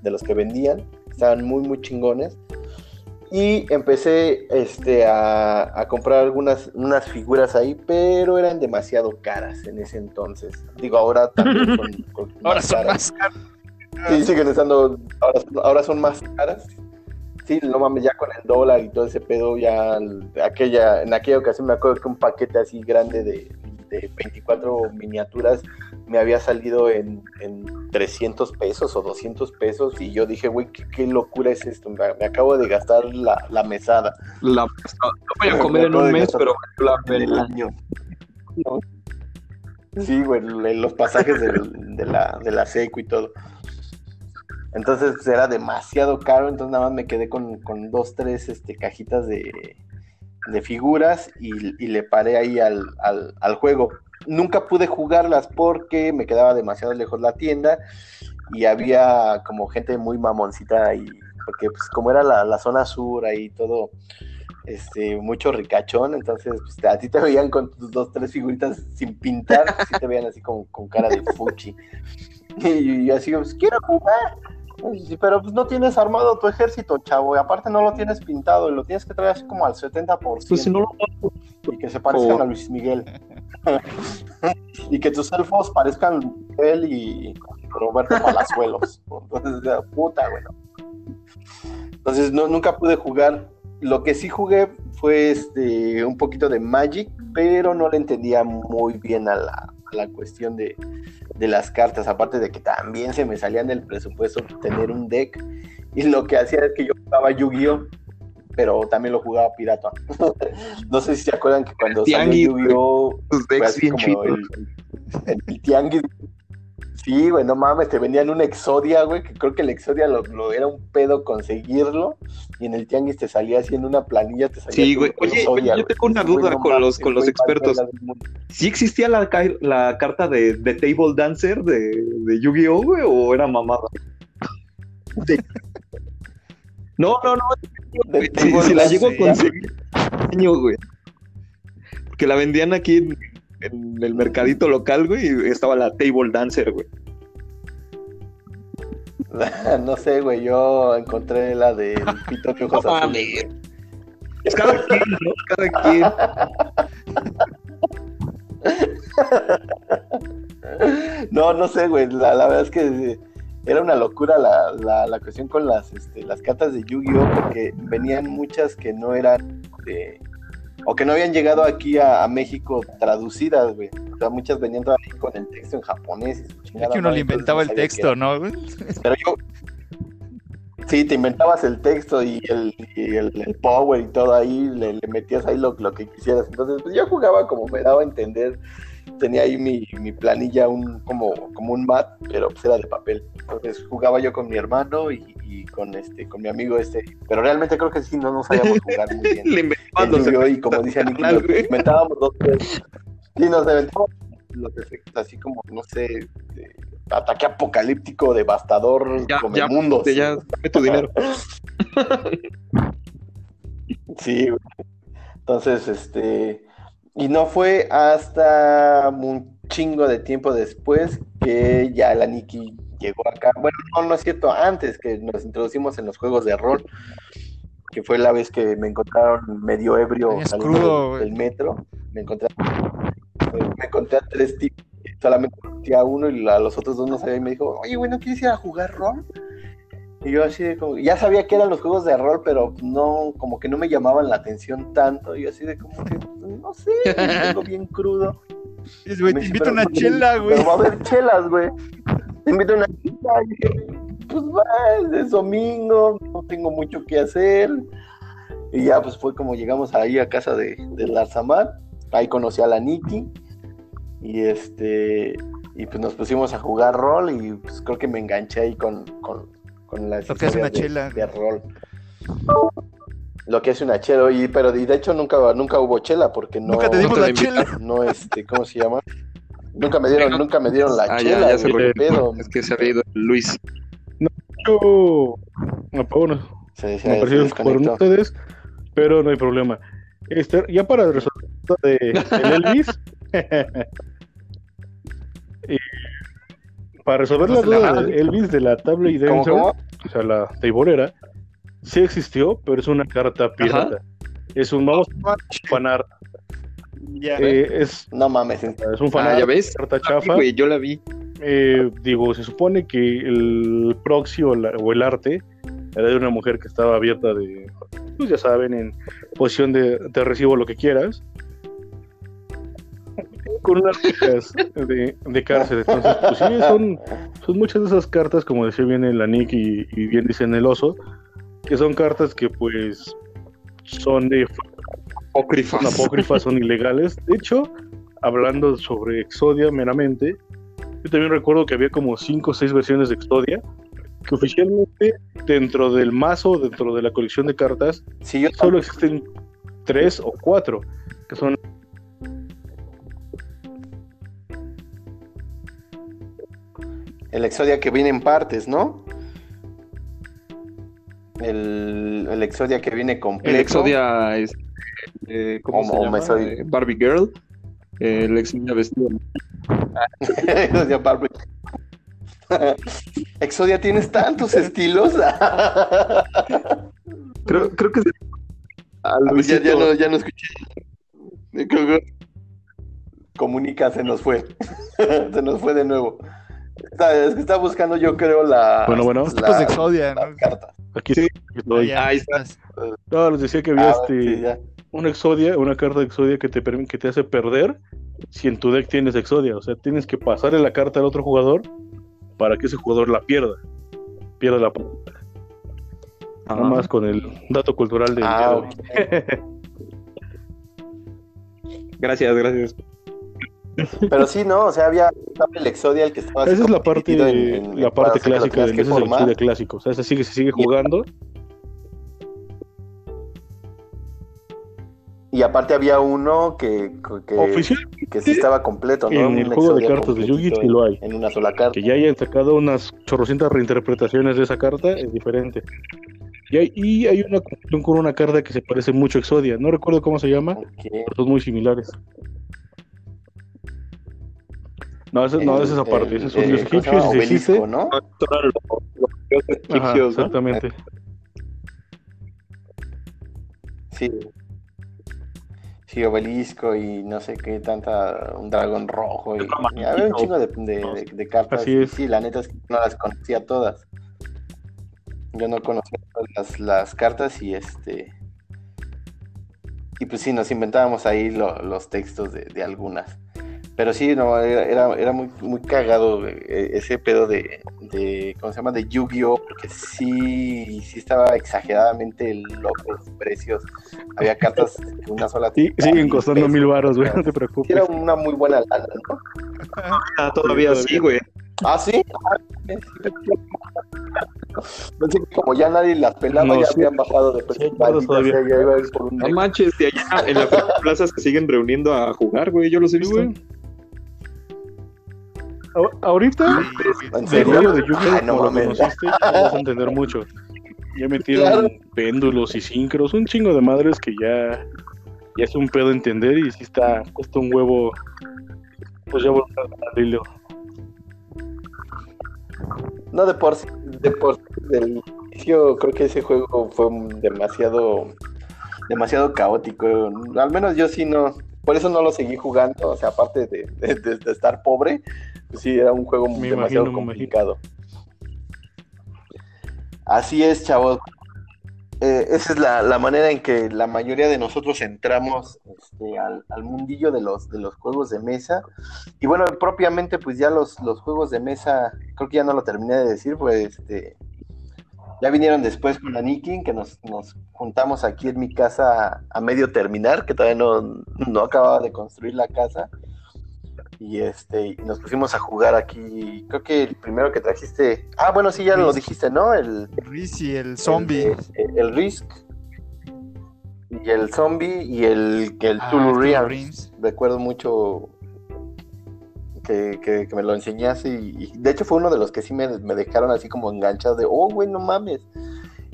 de los que vendían, estaban muy, muy chingones. Y empecé este, a, a comprar algunas unas figuras ahí, pero eran demasiado caras en ese entonces. Digo, ahora también son, son Ahora más son caras. más caros. Sí, siguen estando, ahora, ahora son más caras. Sí, no mames, ya con el dólar y todo ese pedo, ya el- aquella, en aquella ocasión me acuerdo que un paquete así grande de, de 24 miniaturas me había salido en, en 300 pesos o 200 pesos y yo dije, güey, ¿qué, qué locura es esto? Me, me acabo de gastar la, la mesada. La, no voy a comer en un mes, pero la pena. año. Sí, güey, los pasajes del- de, la, de la seco y todo. Entonces pues, era demasiado caro, entonces nada más me quedé con, con dos, tres este, cajitas de, de figuras y, y le paré ahí al, al, al juego. Nunca pude jugarlas porque me quedaba demasiado lejos la tienda y había como gente muy mamoncita ahí, porque pues como era la, la zona sur ahí todo, este, mucho ricachón, entonces pues, a ti te veían con tus dos, tres figuritas sin pintar, sí te veían así como con cara de fuchi. Y yo así, pues quiero jugar. Sí, pero pues no tienes armado tu ejército, chavo, y aparte no lo tienes pintado, y lo tienes que traer así como al 70%. Pues si no lo Y que se parezcan Oh. a Luis Miguel. y que tus elfos parezcan Luis Miguel y Roberto Palazuelos. Entonces, puta, bueno. Entonces, no, nunca pude jugar. Lo que sí jugué fue este, un poquito de Magic, pero no le entendía muy bien a la, a la cuestión de, de las cartas. Aparte de que también se me salían del presupuesto tener un deck. Y lo que hacía es que yo jugaba Yu-Gi-Oh! pero también lo jugaba pirata. no sé si se acuerdan que cuando salió Yu-Gi-Oh! el, el- el tianguis. Sí, güey, no mames, te vendían un Exodia, güey, que creo que el Exodia lo, lo era un pedo conseguirlo, y en el tianguis te salía así en una planilla, te salía Sí, güey. Oye, Exodia, yo tengo una duda no con mames, los- con los expertos. ¿Sí existía la, ca- la carta de, de Table Dancer de, de Yu-Gi-Oh, güey, o era mamada? De- No, no, no. Si, la llego a conseguir, güey. Porque la vendían aquí en, en el mercadito local, güey, y estaba la Table Dancer, güey. no sé, güey, yo encontré la del pito de ojos No. Es cada quien, ¿no? Cada quien. No, no sé, güey. La, la verdad es que era una locura la, la, la cuestión con las, este, las cartas de Yu-Gi-Oh! porque venían muchas que no eran de. O que no habían llegado aquí a, a México traducidas, güey. O sea, muchas venían todavía con el texto en japonés. y Es que uno le inventaba no el texto. ¿no? Pero yo. Sí, te inventabas el texto y el, y el, el power y todo ahí, le, le metías ahí lo, lo que quisieras. Entonces, pues yo jugaba como me daba a entender. Tenía ahí mi, mi planilla un, como, como un mat, pero pues era de papel. Entonces jugaba yo con mi hermano y, y con este, con mi amigo este. Pero realmente creo que sí, no nos sabíamos jugar muy bien. Le El inventaban los y como dice Nicky, nos inventábamos dos tres. Sí, nos inventábamos los efectos así como, no sé, de- ataque apocalíptico, devastador, ya, come ya, mundos. Ya, dame tu dinero. sí, entonces, este, y no fue hasta un chingo de tiempo después que ya la Nikki llegó acá. Bueno, no, no es cierto, antes que nos introducimos en los juegos de rol, que fue la vez que me encontraron medio ebrio saliendo del, metro. Me encontré, me encontré a tres tipos, solamente a uno y a los otros dos no sabía y me dijo, oye, güey, ¿no quieres ir a jugar rol? Y yo así de como, ya sabía que eran los juegos de rol, pero no, como que no me llamaban la atención tanto. Y yo así de como que, no sé, tengo bien crudo. Es, güey, te invito a una chela, güey. Pero va a haber chelas, güey. Te invito a una chela. Y dije, pues va, es domingo, no tengo mucho que hacer. Y ya, pues fue como llegamos ahí a casa de, de Larzamar. Ahí conocí a la Nikki. Y este, y pues nos pusimos a jugar rol y pues creo que me enganché ahí con, con con las lo que hace una de, chela de rol. Lo que hace una chela, y, pero y de hecho nunca, nunca hubo chela porque no. Nunca te dimos no la chela. No, este, ¿cómo se llama? Nunca me dieron, nunca me dieron la ah, chela. Ya, ya se güey, pedo. Es que se había ido Luis. No, yo. No, bueno, se, se, me parecieron por ustedes, pero no hay problema. Este, ya para resolver de, de Elvis. y para resolver la duda de Elvis de la tabla y Dancer, o sea, la teibolera, sí existió, pero es una carta pirata. Es un, vamos a fanar. Ya, eh, es, no mames. Es un fanar, ah, ¿ya ves? carta chafa. Wey, yo la vi. Eh, digo, se supone que el proxy o, la, o, el arte era de una mujer que estaba abierta de, pues ya saben, en posición de te recibo lo que quieras con unas cartas de, de, cárcel. Entonces, pues sí, son, son muchas de esas cartas, como decía bien el Anik y, y, bien dicen el oso, que son cartas que pues son de apócrifas. Son apócrifas, son ilegales. De hecho, hablando sobre Exodia meramente, yo también recuerdo que había como cinco o seis versiones de Exodia que oficialmente dentro del mazo, dentro de la colección de cartas, sí, yo solo existen tres o cuatro, que son el Exodia que viene en partes, ¿no? El, el Exodia que viene completo. El Exodia es. Eh, ¿Cómo se llama? Soy... Eh, Barbie Girl. Eh, el Exodia vestido. Exodia Barbie. Exodia, tienes tantos estilos. creo, creo que. A ya, ya, no, ya no escuché. Creo que... Comunica, se nos fue. se nos fue de nuevo. Es que estaba buscando, yo creo, la. Bueno, bueno. Tipos de Exodia, ¿no? carta. Aquí sí. Estoy. Ahí estás. No, les decía que había Ah, este. sí, una Exodia, una carta de Exodia que te, que te hace perder si en tu deck tienes Exodia. O sea, tienes que pasarle la carta al otro jugador para que ese jugador la pierda. Pierda la. Nada más con el dato cultural del día de Ah, hoy. Gracias, gracias. Pero sí, ¿no? O sea, había el Exodia el que estaba. Esa es la parte, en- en- la parte clásica del que ese es el formar. Exodia clásico. O sea, se sigue, se sigue jugando. Y aparte había uno que, que, que sí estaba completo, ¿no? en Un el juego de cartas de Yu-Gi-Oh! sí lo hay. En una sola carta. que ya hayan sacado unas chorrocientas reinterpretaciones de esa carta es diferente. Y hay, y hay una cuestión con una carta que se parece mucho a Exodia. No recuerdo cómo se llama, pero son muy similares. No, ese, no, ese es esa parte. Ese es un El- dios el- ¿cómo se egipcio, si se existe. Obelisco, ¿no? Ajá, ¿no? exactamente. Sí. Sí, obelisco y no sé qué tanta, un dragón rojo y, y había un chingo de, de, de- de cartas. Así es. Sí, la neta es que no las conocía todas. Yo no conocía todas las, las cartas y este y pues sí, nos inventábamos ahí lo- los textos de, de algunas. Pero sí, no, era, era, muy, muy cagado eh, ese pedo de, de, ¿cómo se llama? De Yu-Gi-Oh! Porque sí, sí estaba exageradamente loco los precios. Había cartas que una sola... Sí, siguen costando pesos, mil baros, güey, no te preocupes. sí era una muy buena lana, ¿no? Ah, todavía Sí, güey. Ah, sí. Sí. Pensé que como ya nadie las pelaba, No, ya sí. habían bajado de precio. Sí, todavía. sea, ya iba a ir por un No manches, de allá en la plaza se siguen reuniendo a jugar, güey. Yo los he Sí, güey. Ahorita, ¿En serio? de Yu-Gi-Oh! No lo conociste, vas a entender mucho. Ya metieron Claro. péndulos y sincros, un chingo de madres que ya, ya es un pedo entender y si está, cuesta un huevo, pues ya volver al hilo. No, de por sí, de por del inicio, creo que ese juego fue demasiado, demasiado caótico. Al menos yo sí no, por eso no lo seguí jugando. O sea, aparte de, de- de- de estar pobre, sí, era un juego Me demasiado imagino, complicado. Así es, chavos. Eh, esa es la, la manera en que la mayoría de nosotros entramos este, al, al mundillo de los, de los juegos de mesa. Y bueno, propiamente, pues ya los, los juegos de mesa, creo que ya no lo terminé de decir, pues este, ya vinieron después con Anikin, que nos, nos juntamos aquí en mi casa a medio terminar, que todavía no, no acababa de construir la casa. Y este, y nos pusimos a jugar aquí. Creo que el primero que trajiste. Ah, bueno, sí, ya lo Risk. dijiste, ¿no? El, Riz y el zombie. el, el Risk. Y el zombie y el, el Ah, Tulu. Recuerdo mucho que, que- que me lo enseñaste y, y de hecho fue uno de los que sí me, me dejaron así como enganchado de, oh, güey, no mames,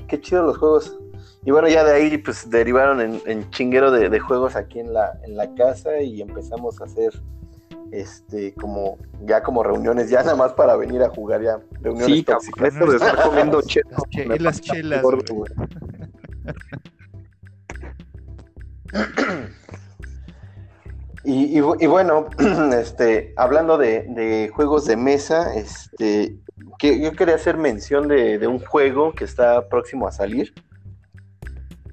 qué chido los juegos. Y bueno, ya de ahí pues derivaron en, en chinguero de, de juegos aquí en la, en la casa y empezamos a hacer este como ya como reuniones ya nada más para venir a jugar ya reuniones Sí, cabrón, tóxicas. eso de estar comiendo chetos. Las che- me y las pasa chelas, gordo, güey. Y, y bu- y bueno, este, hablando de, de juegos de mesa, este, que yo quería hacer mención de, de un juego que está próximo a salir.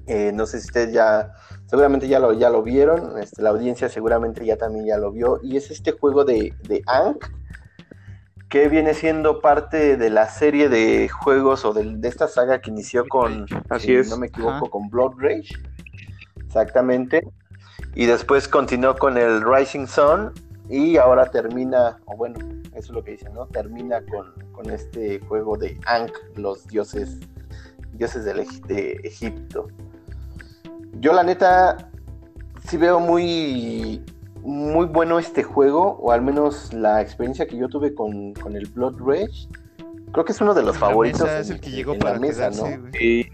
Eh, no sé si ustedes ya, seguramente ya lo, ya lo vieron, este, la audiencia seguramente ya también ya lo vio, y es este juego de, de Ankh, que viene siendo parte de la serie de juegos o de, esta saga que inició con, Así si es. no me equivoco, Ajá. con Blood Rage. Exactamente. Y después continuó con el Rising Sun y ahora termina, o bueno, eso es lo que dicen, ¿no? Termina con, con este juego de Ankh, los dioses, dioses del de Egipto. Yo la neta sí veo muy, muy bueno este juego, o al menos la experiencia que yo tuve con, con el Blood Rage. Creo que es uno de los La favoritos. mesa es en- el que en- llegó en para la mesa, quedarse, ¿no? Sí,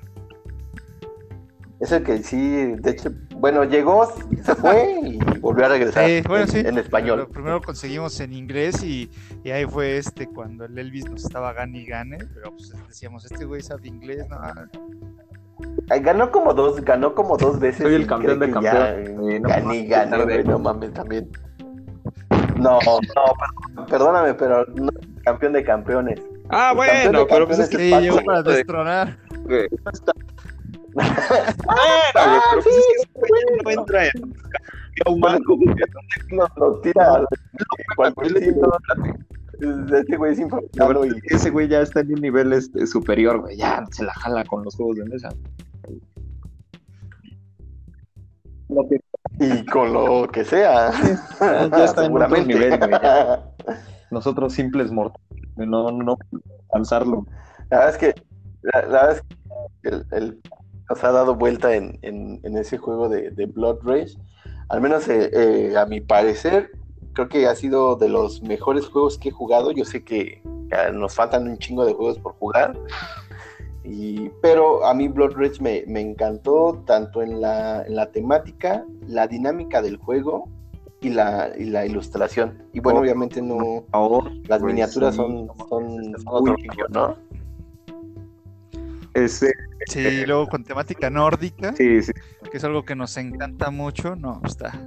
Es el que sí, de hecho, bueno, llegó, se fue y volvió a regresar Sí, bueno, en, sí. en español. Lo primero conseguimos en inglés y, y ahí fue este cuando el Elvis nos estaba gane y gane, pero pues decíamos, este güey sabe inglés, no, Ganó como dos, ganó como dos veces. Soy el campeón de. Sí, no gané, mames, gané, tarde. güey, no mames, también. No, no, per- perdóname, pero no, campeón de campeones. Ah, El campeón bueno, pero pues es que sí, llegó para destronar. güey, Bueno, pero pues es que ese güey no entra en humano, güey. No, no, tira cualquier signo. Este güey es verdad y ese güey ya está en un nivel este, superior, güey. Ya se la jala con los juegos de mesa. Lo que- y con lo que sea. ya está en otro nivel, güey, ya. Nosotros simples mortales, no, no alcanzarlo. La verdad es que, la, la verdad es que el, el- nos ha dado vuelta en, en- en ese juego de, de Blood Rage. Al menos eh, eh, a mi parecer, creo que ha sido de los mejores juegos que he jugado. Yo sé que eh, nos faltan un chingo de juegos por jugar. Y, pero a mí Blood Rage me, me encantó tanto en la, en la temática, la dinámica del juego y la, y la ilustración. Y bueno, Oh. obviamente no, Ahora, las Güey, miniaturas sí, son, son, son otro rollo, ¿no? ese, Sí, y luego con temática nórdica, sí, sí. que es algo que nos encanta mucho, no, está.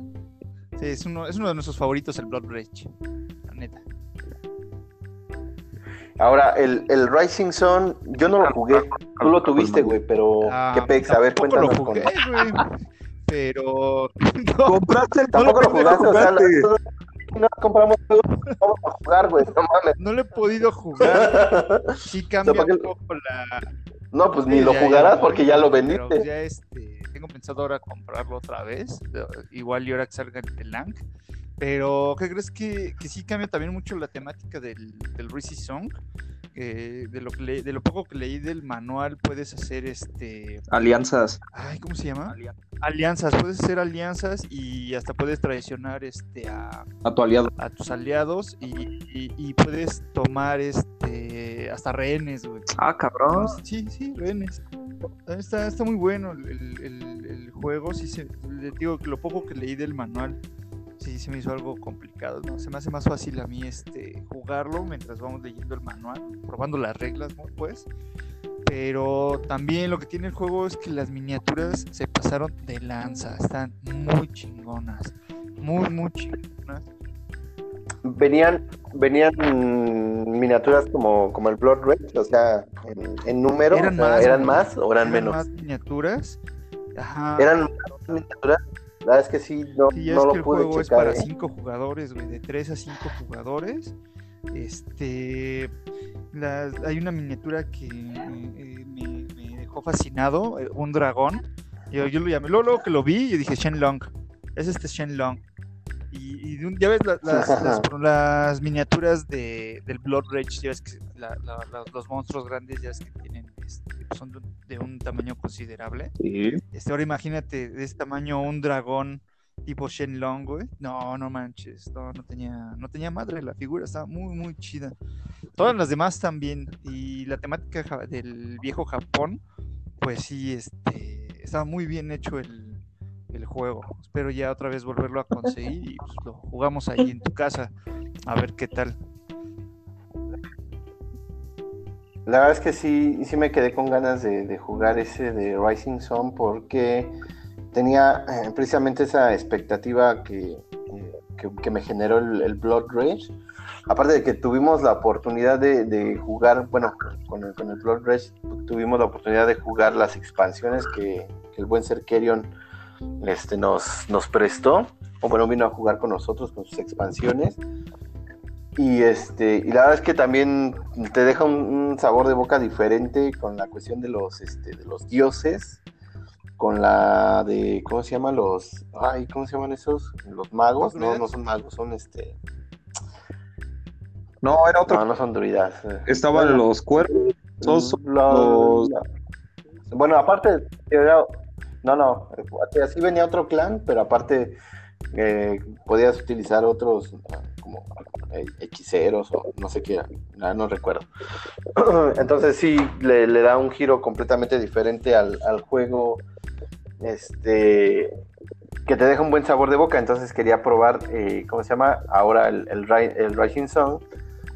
Sí, es uno, es uno de nuestros favoritos el Blood Rage, la neta. Ahora, el, el Rising Sun, yo no lo jugué. Tú lo tuviste, güey, pero Ah, qué pex, a ver, tampoco lo cuéntanos. jugué, con-. Pero no, Compraste el Tampoco lo pendejo, jugaste, o sea, jugaste. la- no compramos juegos, vamos a jugar, güey, no mames. no lo he podido jugar. Sí cambia ¿para qué- un poco la, No, pues ni lo jugarás porque ya lo Pero vendiste. ya este, tengo pensado ahora comprarlo otra vez, igual y ahora que salga el de Lang. Pero, ¿qué crees que, que sí cambia también mucho la temática del, del Rizzy Song? De lo que de lo poco que leí del manual puedes hacer este alianzas. Ay, ¿cómo se llama? Alianzas, puedes hacer alianzas y hasta puedes traicionar este a, a tu aliado. A tus aliados y, puedes tomar este hasta rehenes, güey. Ah, cabrón. Sí, sí, rehenes. Está, está muy bueno el, el, juego, sí se, le digo que lo poco que leí del manual sí se me hizo algo complicado, ¿no? Se me hace más fácil a mí este jugarlo mientras vamos leyendo el manual, probando las reglas, ¿no? Pues. Pero también lo que tiene el juego es que las miniaturas se pasaron de lanza, están muy chingonas, muy muy chingonas. Venían venían miniaturas como, como el Blood Red, o sea, en, número, eran, más, eran más o eran, menos. Más miniaturas. Ajá. Eran más miniaturas la verdad es que sí, no, sí, es que el juego es para 5 ¿eh? jugadores, güey, de 3 a 5 jugadores. Este, hay una miniatura que eh, me, dejó fascinado, eh, un dragón. Yo, yo lo llamé, luego, que lo vi, yo dije Shenlong. Es este Shenlong. Y, y ya ves las, miniaturas de, del Blood Rage, ya ves que los monstruos grandes ya ves que tienen este, son de, un tamaño considerable. Este, ahora imagínate de este tamaño un dragón tipo Shenlong, güey. No, no manches, no, no tenía, no tenía madre la figura, estaba muy, muy chida. Todas las demás también. Y la temática del viejo Japón, pues sí, este, estaba muy bien hecho el, el juego. Espero ya otra vez volverlo a conseguir y pues, lo jugamos ahí en tu casa a ver qué tal. La verdad es que sí, sí me quedé con ganas de, jugar ese de Rising Sun porque tenía eh, precisamente esa expectativa que, que, me generó el, Blood Rage. Aparte de que tuvimos la oportunidad de, jugar, bueno, con el, con el, Blood Rage tuvimos la oportunidad de jugar las expansiones que, el buen Serkerion este, nos, nos prestó, o bueno, vino a jugar con nosotros con sus expansiones. Y este, y la verdad es que también te deja un, sabor de boca diferente con la cuestión de los, este, de los dioses, con la de, ¿cómo se llaman los, ay, ¿cómo se llaman esos? Los magos, no, no son magos, son este. No, era otro. No, no son druidas. Estaban los cuervos, los, Bueno, aparte, no, no, así venía otro clan, pero aparte eh, podías utilizar otros como eh, hechiceros o no sé qué, no recuerdo. Entonces sí, le, da un giro completamente diferente al, juego, este, que te deja un buen sabor de boca. Entonces quería probar, eh, ¿cómo se llama? Ahora el, el, el Rising Sun.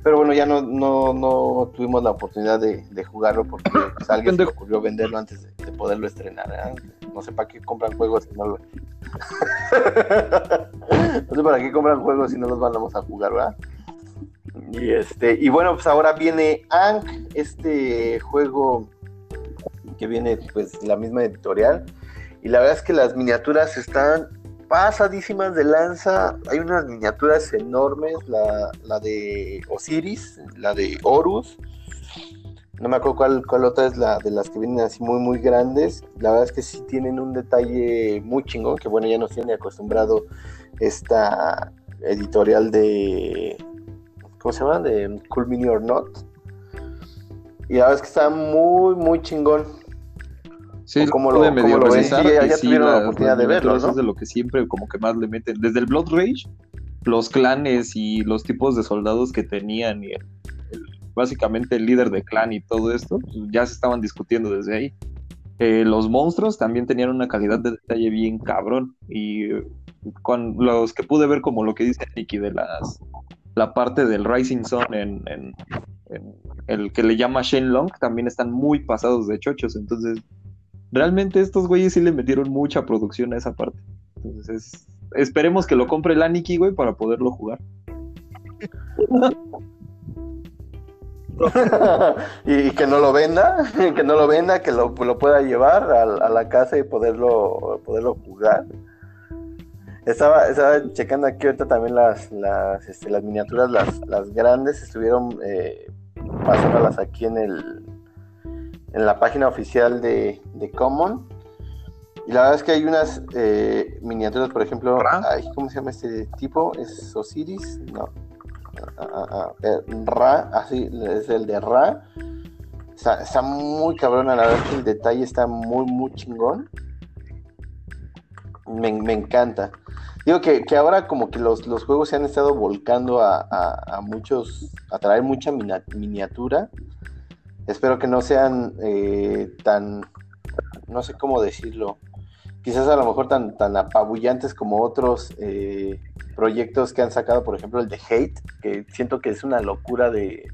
Pero bueno, ya no, no, tuvimos la oportunidad de, jugarlo porque pues, alguien se le ocurrió venderlo antes de, poderlo estrenar. No sé para qué compran juegos si no lo... no sé para qué compran juegos si no los vamos a jugar, ¿verdad? Y este, y bueno, pues ahora viene Ankh, este juego que viene pues la misma editorial. Y la verdad es que las miniaturas están pasadísimas de lanza. Hay unas miniaturas enormes, la, la de Osiris, la de Horus. No me acuerdo cuál, cuál otra es la de las que vienen así muy, muy grandes. La verdad es que sí tienen un detalle muy chingón, que bueno, ya nos tiene acostumbrado esta editorial de, ¿cómo se llama? De Cool Mini or Not. Y la verdad es que está muy, muy chingón. Sí, como lo, medio lo ven, sí, ya, tuvieron la oportunidad de verlo, ¿no? Es de lo que siempre como que más le meten. Desde el Blood Rage, los clanes y los tipos de soldados que tenían y básicamente el líder de clan y todo esto, pues, ya se estaban discutiendo desde ahí. Eh, los monstruos también tenían una calidad de detalle bien cabrón y con los que pude ver como lo que dice Nicky de las la parte del Rising Sun en, en, el que le llama Shenlong también están muy pasados de chochos entonces realmente estos güeyes sí le metieron mucha producción a esa parte entonces esperemos que lo compre el Aniki güey para poderlo jugar y, que no lo venda, que no lo venda, que lo, pueda llevar a, la casa y poderlo, poderlo jugar. Estaba, estaba checando aquí ahorita también las, las, este, miniaturas, las, las grandes, estuvieron eh, pasándolas aquí en el en la página oficial de, de Common. Y la verdad es que hay unas eh, miniaturas, por ejemplo, ¿cómo se llama este tipo? ¿Es Osiris? No. Ra, así es el de Ra. Está, muy cabrón, a la verdad que el detalle está muy, muy chingón. Me, encanta. Digo que, ahora como que los, juegos se han estado volcando a, muchos, a traer mucha miniatura. Espero que no sean eh, tan, no sé cómo decirlo, quizás a lo mejor tan, tan apabullantes como otros eh, proyectos que han sacado, por ejemplo el de Hate, que siento que es una locura de,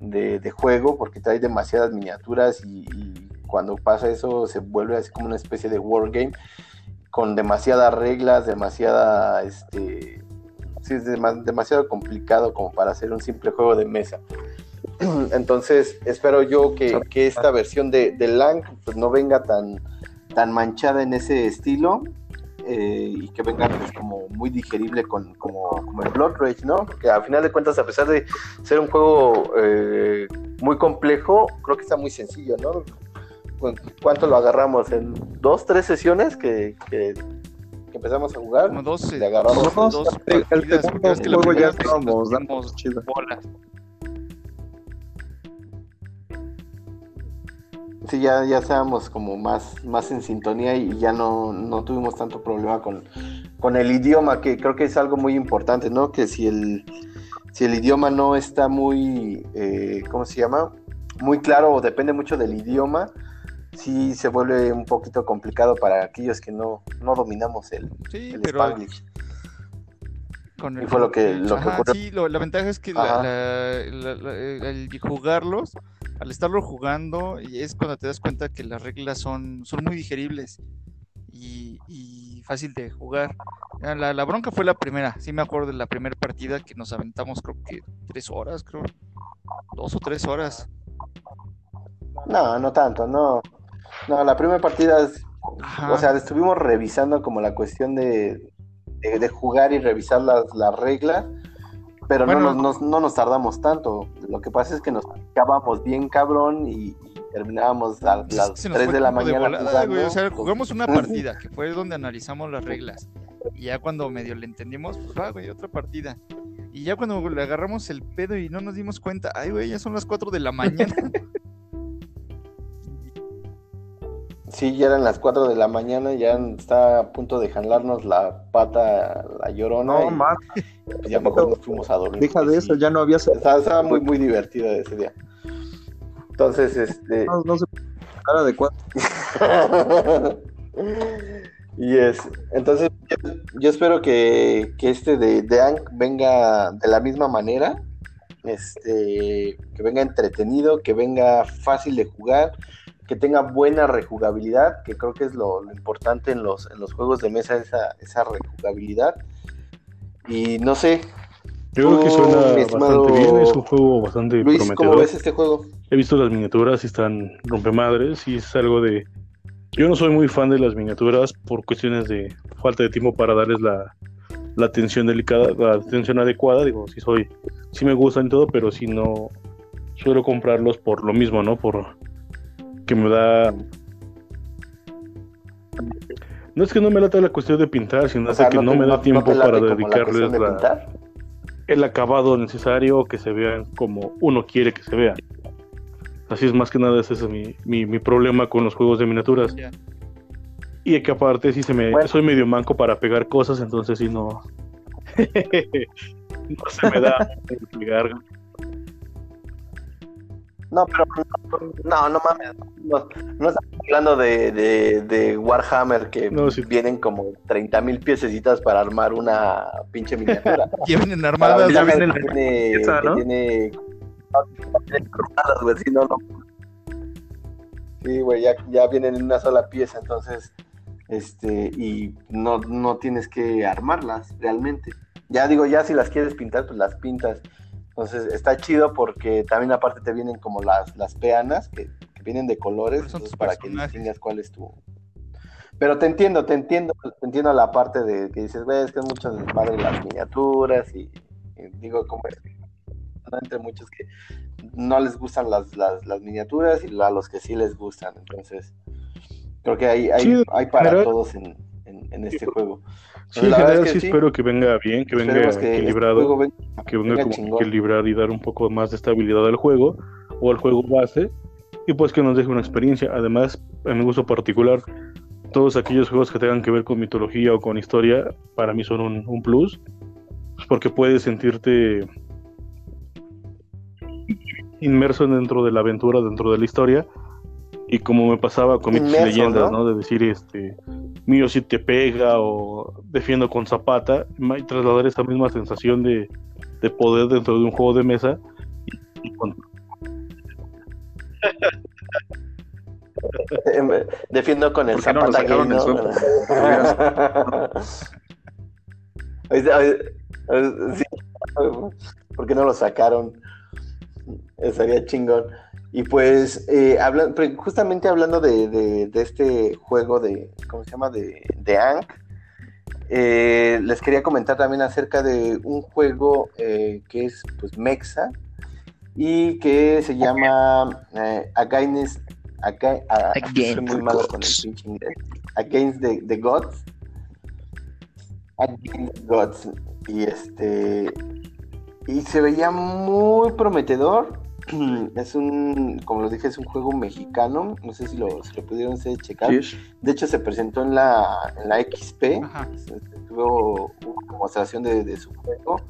de, juego porque trae demasiadas miniaturas y, cuando pasa eso se vuelve así como una especie de wargame con demasiadas reglas, demasiada, este, sí, es demasiado complicado como para hacer un simple juego de mesa. Entonces, espero yo que, esta versión de, de Lang pues, no venga tan, tan manchada en ese estilo eh, y que venga pues, como muy digerible con, como, como el Blood Rage, ¿no? Porque a final de cuentas, a pesar de ser un juego eh, muy complejo, creo que está muy sencillo, ¿no? ¿Cuánto lo agarramos? ¿En dos, tres sesiones que, que, empezamos a jugar? Como dos, le agarramos dos, dos el, el juego ya estábamos dando bolas. Sí, ya, ya estábamos como más, más en sintonía y ya no, no tuvimos tanto problema con, con el idioma, que creo que es algo muy importante, ¿no? Que si el, si el idioma no está muy, eh, ¿cómo se llama? Muy claro o depende mucho del idioma, sí se vuelve un poquito complicado para aquellos que no, no dominamos el, sí, el pero... Spanglish. Y fue lo que, lo Sí, la ventaja es que el jugarlos al estarlo jugando y es cuando te das cuenta que las reglas son, son muy digeribles y, fácil de jugar. La, la, bronca fue la primera, sí me acuerdo de la primera partida que nos aventamos creo que tres horas, creo, dos o tres horas. No, no tanto, no. No, la primera partida, o sea, estuvimos revisando como la cuestión de, de, jugar y revisar las, las reglas pero no, nos, no, nos tardamos tanto. Lo que pasa es que nos acabamos bien cabrón y, terminábamos a las 3 de la mañana. o sea, jugamos una partida, que fue donde analizamos las reglas. Y ya cuando medio le entendimos, pues va, güey, otra partida. Y ya cuando le agarramos el pedo y no nos dimos cuenta, ay, güey, ya son las 4 de la mañana. Sí, ya eran las 4 de la mañana, ya está a punto de jalarnos la pata la llorona. No, más. Ya mejor nos fuimos a dormir. Deja de eso, ya no había... Estaba, estaba, muy, muy divertida ese día. Entonces, este... No, no se cara de cuatro. y es... Entonces, yo, espero que, que, este de, de venga de la misma manera. Este, que venga entretenido, que venga fácil de jugar que tenga buena rejugabilidad, que creo que es lo, importante en los, en los juegos de mesa, esa, esa rejugabilidad. Y no sé. Yo creo que suena bastante bien, es un juego bastante Luis, prometedor. ¿Cómo ves este juego? He visto las miniaturas y están rompemadres y es algo de... Yo no soy muy fan de las miniaturas por cuestiones de falta de tiempo para darles la, la atención delicada, la atención adecuada. Digo, sí soy, sí me gustan y todo, pero si no suelo comprarlos por lo mismo, ¿no? Por que me da. No es que no me lata la cuestión de pintar, sino que no, me da tiempo para dedicarles el acabado necesario que se vean como uno quiere que se vean. Así es más que nada ese es mi, mi, problema con los juegos de miniaturas. Y que aparte sí se me soy medio manco para pegar cosas, entonces sí no no se me da pegar no, pero no, no mames. No, no estamos hablando de, de, Warhammer que vienen como 30 mil piececitas para armar una pinche miniatura. que vienen armadas, ya vienen tiene, pieza, ¿no? tiene Sí, güey, ya, ya vienen en una sola pieza, entonces, este, y no, no tienes que armarlas realmente. Ya digo, ya si las quieres pintar, pues las pintas entonces está chido porque también aparte te vienen como las, las peanas que, vienen de colores para que distingas cuál es tu... Pero te entiendo, te entiendo, te entiendo la parte de que dices, ves que es mucho desmadre las miniaturas y, digo como entre muchos que no les gustan las, las, las, miniaturas y a los que sí les gustan. Entonces, creo que hay, hay, hay para todos en, en, este juego. Sí, en general sí, espero que venga bien, que venga este equilibrado, que venga, como equilibrar y dar un poco más de estabilidad al juego o al juego base y pues que nos deje una experiencia. Además, en mi gusto particular, todos aquellos juegos que tengan que ver con mitología o con historia, para mí son un, un plus, pues porque puedes sentirte inmerso dentro de la aventura, dentro de la historia, y como me pasaba con mis leyendas, ¿no? De decir, este, mío si te pega o defiendo con zapata, y trasladar esa misma sensación de, poder dentro de un juego de mesa. Defiendo con el zapata no ¿no? ¿Por qué no lo sacaron? Estaría chingón. Y pues, eh, justamente hablando de, este juego de, ¿cómo se llama? De, de Ankh, eh, les quería comentar también acerca de un juego eh, que es, pues, Mexa, y que se llama Against, Against, muy malo con el inglés, Against the, the Gods, Against Gods, y este, y se veía muy prometedor, es un, como lo dije, es un juego mexicano. No sé si lo, lo pudieron checar. De hecho, se presentó en la, en la XP. Tuvo una demostración de, su juego.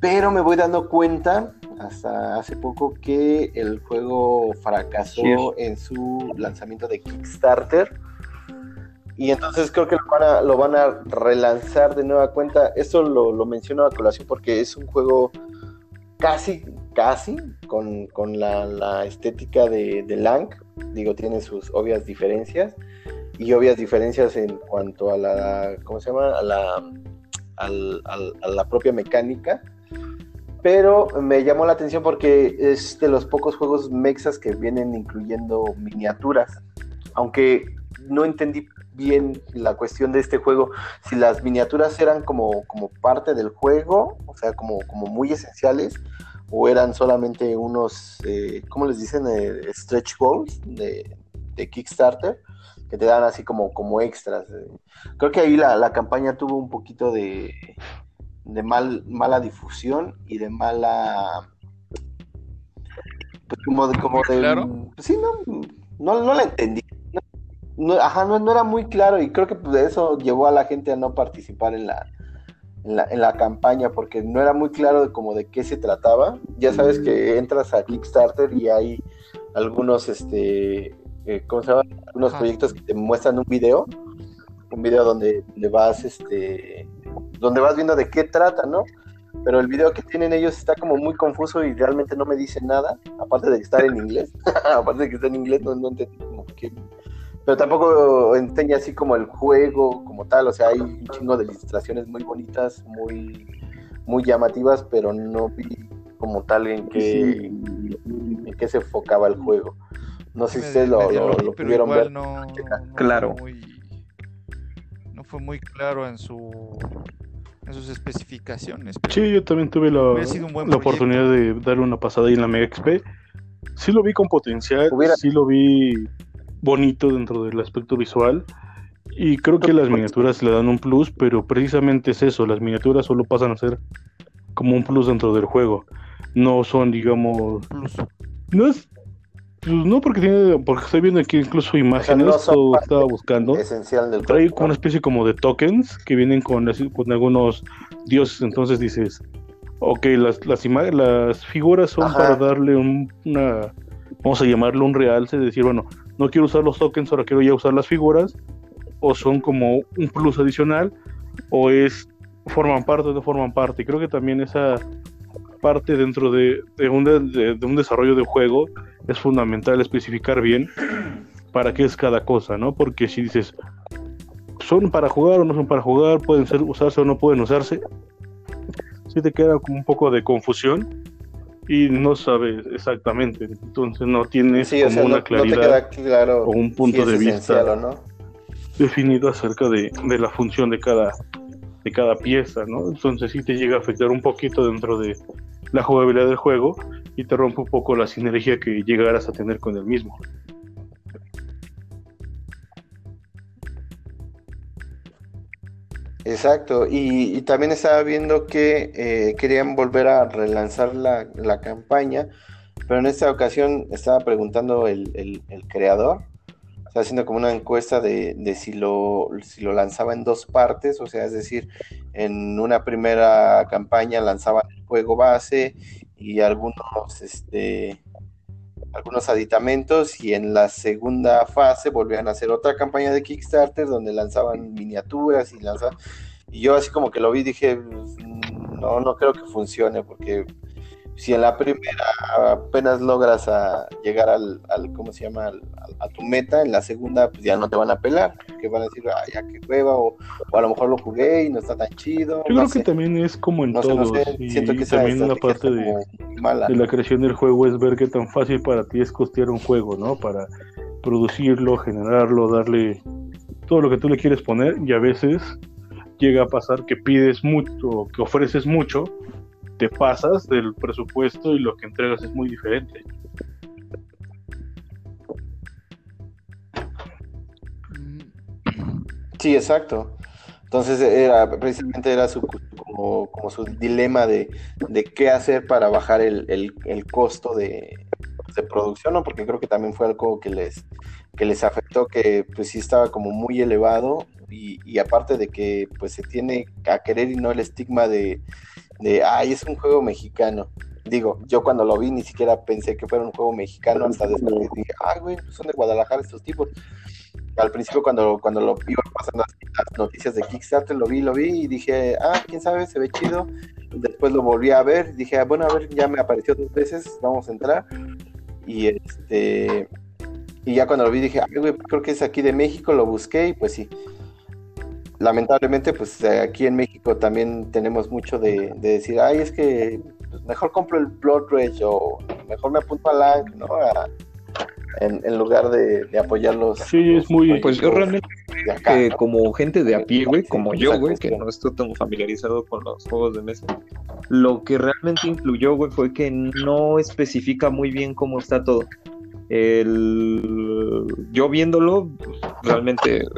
Pero me voy dando cuenta, hasta hace poco, que el juego fracasó en su lanzamiento de Kickstarter. Y entonces creo que lo van a, lo van a relanzar de nueva cuenta. Esto lo, lo menciono a colación porque es un juego casi casi con, la, estética de, de, Lang. Digo, tiene sus obvias diferencias y obvias diferencias en cuanto a la, ¿cómo se llama? A la, a la propia mecánica. Pero me llamó la atención porque es de los pocos juegos mexas que vienen incluyendo miniaturas. Aunque no entendí bien la cuestión de este juego, si las miniaturas eran como, como parte del juego, o sea, como, como muy esenciales, o eran solamente unos, eh, ¿cómo les dicen? Eh, stretch goals de, Kickstarter, que te dan así como, como extras. Eh. Creo que ahí la, campaña tuvo un poquito de, de mal, mala difusión y de mala... Pues como de... Como de pues sí, no, no, la entendí. No, ajá, no, no era muy claro y creo que pues, eso llevó a la gente a no participar en la, en la, campaña porque no era muy claro de como de qué se trataba. Ya sabes que entras a Kickstarter y hay algunos, este, eh, ¿cómo se llama? Algunos proyectos que te muestran un video, un video donde le vas, este, donde vas viendo de qué trata, ¿no? Pero el video que tienen ellos está como muy confuso y realmente no me dice nada, aparte de estar en inglés, aparte de que está en inglés, no, no entendí como qué, pero tampoco enseña así como el juego como tal, o sea, hay un chingo de ilustraciones muy bonitas, muy, muy llamativas, pero no vi como tal en qué, en qué se enfocaba el juego. No sé si ustedes lo, lo, pudieron ver. No, claro. no fue muy claro en su en sus especificaciones. Sí, yo también tuve la, la oportunidad de darle una pasada ahí en la Mega XP. Sí lo vi con potencial, sí lo vi bonito dentro del aspecto visual. Y creo que las miniaturas le dan un plus, pero precisamente es eso, las miniaturas solo pasan a ser como un plus dentro del juego. No son, digamos... No es... Pues no porque tiene, porque estoy viendo aquí incluso imágenes, o estaba buscando. Esencial del trae una especie como de tokens que vienen con, con algunos dioses, entonces dices, ok, las, las, las figuras son para darle una, vamos a llamarlo un realce, decir, bueno, no quiero usar los tokens, ahora quiero ya usar las figuras, o son como un plus adicional, o es forman parte o no forman parte. Creo que también esa parte dentro de, un, de, un desarrollo de juego es fundamental especificar bien para qué es cada cosa, ¿no? Porque si dices, son para jugar o no son para jugar, pueden ser usarse o no pueden usarse, si te queda como un poco de confusión y no sabes exactamente, entonces no tienes como una claridad o un punto de vista definido acerca de, la función de cada, de cada pieza, ¿no? Entonces sí te llega a afectar un poquito dentro de la jugabilidad del juego y te rompe un poco la sinergia que llegarás a tener con el mismo. Exacto, y, también estaba viendo que eh, querían volver a relanzar la, campaña, pero en esta ocasión estaba preguntando el, creador, estaba haciendo como una encuesta de, si, lo, si lo lanzaba en dos partes, o sea, es decir, en una primera campaña lanzaban el juego base y algunos, este, algunos aditamentos y en la segunda fase volvían a hacer otra campaña de Kickstarter donde lanzaban miniaturas y lanzaban... Y yo así como que lo vi dije, pues, no, no creo que funcione porque si en la primera apenas logras a llegar al, ¿cómo se llama? A tu meta, en la segunda pues ya no te van a pelar, que van a decir, ah, ya que hueva, o, a lo mejor lo jugué y no está tan chido. Yo creo que también es como en todos, y Siento que también una parte de, de, la creación del juego es ver qué tan fácil para ti es costear un juego, ¿no? Para producirlo, generarlo, darle todo lo que tú le quieres poner y a veces llega a pasar que pides mucho, que ofreces mucho te pasas del presupuesto y lo que entregas es muy diferente. Sí, exacto. Entonces era precisamente era su como, su dilema de, qué hacer para bajar el, costo de, producción, ¿no? Porque creo que también fue algo que les, que les afectó, que pues sí estaba como muy elevado y, aparte de que pues se tiene a querer y no el estigma de, de, ay, es un juego mexicano. Digo, yo cuando lo vi ni siquiera pensé que fuera un juego mexicano, hasta después dije, ay, güey, pues son de Guadalajara estos tipos. Al principio cuando, cuando lo iba pasando las noticias de Kickstarter, lo vi, lo vi y dije, ah, quién sabe, se ve chido. Después lo volví a ver, dije, ah, bueno, a ver, ya me apareció dos veces, vamos a entrar. Y este y ya cuando lo vi dije, ay, güey, creo que es aquí de México, lo busqué y pues sí, lamentablemente, pues aquí en México también tenemos mucho de, decir, ay, es que pues, mejor compro el Blood Rage o mejor me apunto a LANG, ¿no? En, lugar de, apoyarlos. Sí, es muy. Pues yo realmente que como gente de a pie, güey, como yo, güey, que no estoy tan familiarizado con los juegos de mesa, lo que realmente influyó, güey, fue que no especifica muy bien cómo está todo. El... Yo viéndolo, pues, realmente eh,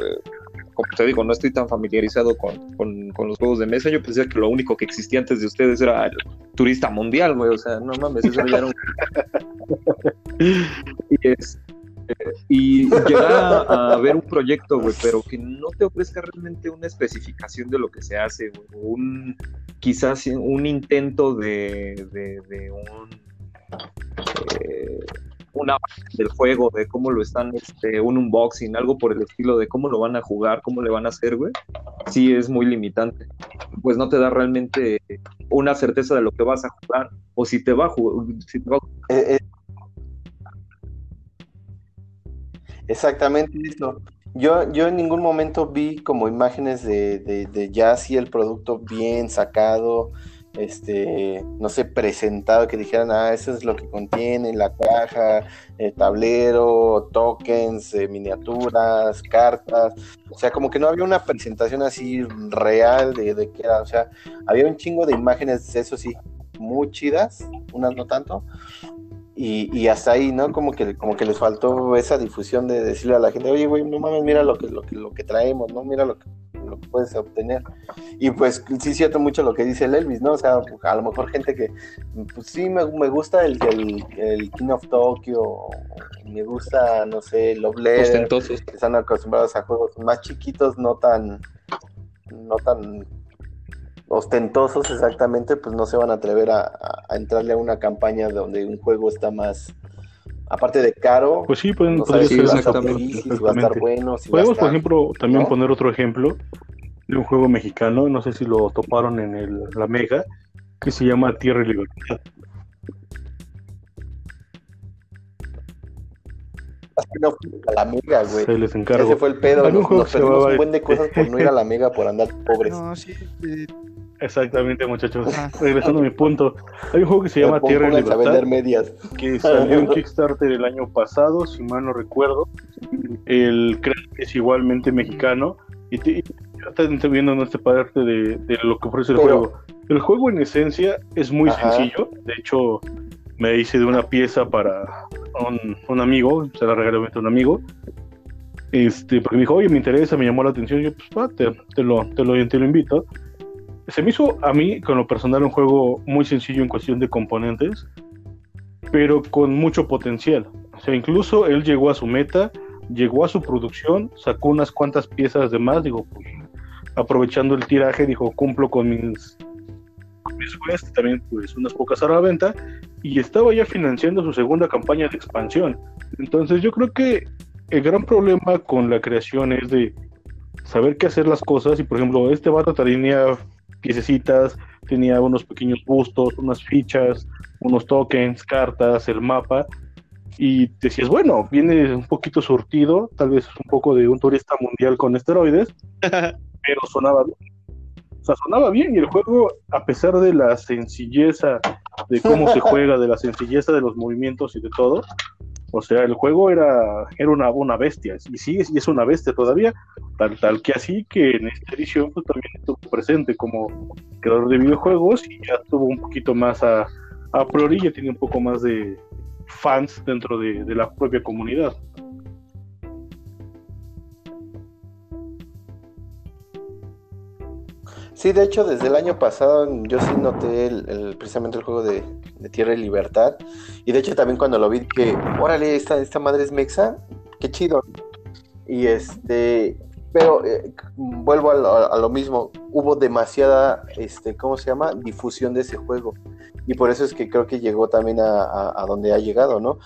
como te digo, no estoy tan familiarizado con, los juegos de mesa. Yo pensé que lo único que existía antes de ustedes era el turista mundial, güey. O sea, no mames, eso ya era un... y, es, y llegar a, ver un proyecto, güey, pero que no te ofrezca realmente una especificación de lo que se hace, güey, un, quizás un intento de, de, un... Eh, una del juego, de cómo lo están, este, un unboxing, algo por el estilo de cómo lo van a jugar, cómo le van a hacer, güey, sí es muy limitante. Pues no te da realmente una certeza de lo que vas a jugar o si te va a jugar. Eh, eh. Exactamente eso. Yo, yo en ningún momento vi como imágenes de, de, de ya así el producto bien sacado, este, no sé, presentado, que dijeran, ah, eso es lo que contiene la caja, el tablero, tokens, eh, miniaturas, cartas, o sea, como que no había una presentación así real de, de qué era, o sea, había un chingo de imágenes, eso sí, muy chidas, unas no tanto, y, y, hasta ahí, ¿no? Como que, como que les faltó esa difusión de decirle a la gente, oye, güey, no mames, mira lo que, lo que, lo que traemos, ¿no? Mira lo que, lo que puedes obtener. Y pues sí siento mucho lo que dice el Elvis, ¿no? O sea, a lo mejor gente que, pues sí, me, me gusta el, el, el, King of Tokyo, me gusta, no sé, Love Letter, que están acostumbrados a juegos más chiquitos, no tan, no tan ostentosos exactamente, pues no se van a atrever a, entrarle a una campaña donde un juego está más, aparte de caro, pues sí, pueden, no si exactamente, va a estar bueno. Podemos, por ejemplo, también poner otro ejemplo de un juego mexicano, no sé si lo toparon en el, la Mega, que se llama Tierra y Libertad. no a la Mega, güey. Se les encargo. Ese fue el pedo. Nos, nos perdimos un buen de cosas por no ir a la Mega por andar pobres. No, sí, sí. Exactamente, muchachos. Regresando a mi punto. Hay un juego que se llama Tierra y Libertad. medias. Que salió en Kickstarter el año pasado, si mal no recuerdo. El es igualmente mexicano. Y, te, y viendo en esta parte de, de, lo que ofrece el juego. El juego en esencia es muy sencillo. De hecho, me hice de una pieza para un, un amigo. Se la regalé a un amigo. Este, porque me dijo, oye, me interesa, me llamó la atención. yo, pues, va, te, lo, te, lo, te lo invito. Se me hizo a mí, con lo personal, un juego muy sencillo en cuestión de componentes, pero con mucho potencial. O sea, incluso él llegó a su meta, llegó a su producción, sacó unas cuantas piezas de más, digo, pues, aprovechando el tiraje, dijo, cumplo con mis, mis también pues unas pocas a la venta, y estaba ya financiando su segunda campaña de expansión. Entonces yo creo que el gran problema con la creación es de saber qué hacer las cosas, y por ejemplo, este vato tenía piececitas, tenía unos pequeños bustos, unas fichas, unos tokens, cartas, el mapa, y decías, bueno, viene un poquito surtido, tal vez un poco de un turista mundial con esteroides, pero sonaba bien. O sea, sonaba bien y el juego, a pesar de la sencilleza de cómo se juega, de la sencilleza de los movimientos y de todo, o sea, el juego era, era una, una bestia, y y es una bestia todavía, tal, tal que así que en esta edición pues, también estuvo presente como creador de videojuegos y ya estuvo un poquito más a, a priori, ya tiene un poco más de fans dentro de, de la propia comunidad. Sí, de hecho, desde el año pasado yo sí noté el, precisamente el juego de, Tierra y Libertad. Y de hecho también cuando lo vi que, órale, esta, esta madre es mexa, qué chido. Y este, pero eh, vuelvo a lo, mismo, hubo demasiada, este, ¿cómo se llama? Difusión de ese juego. Y por eso es que creo que llegó también a, a, donde ha llegado, ¿no?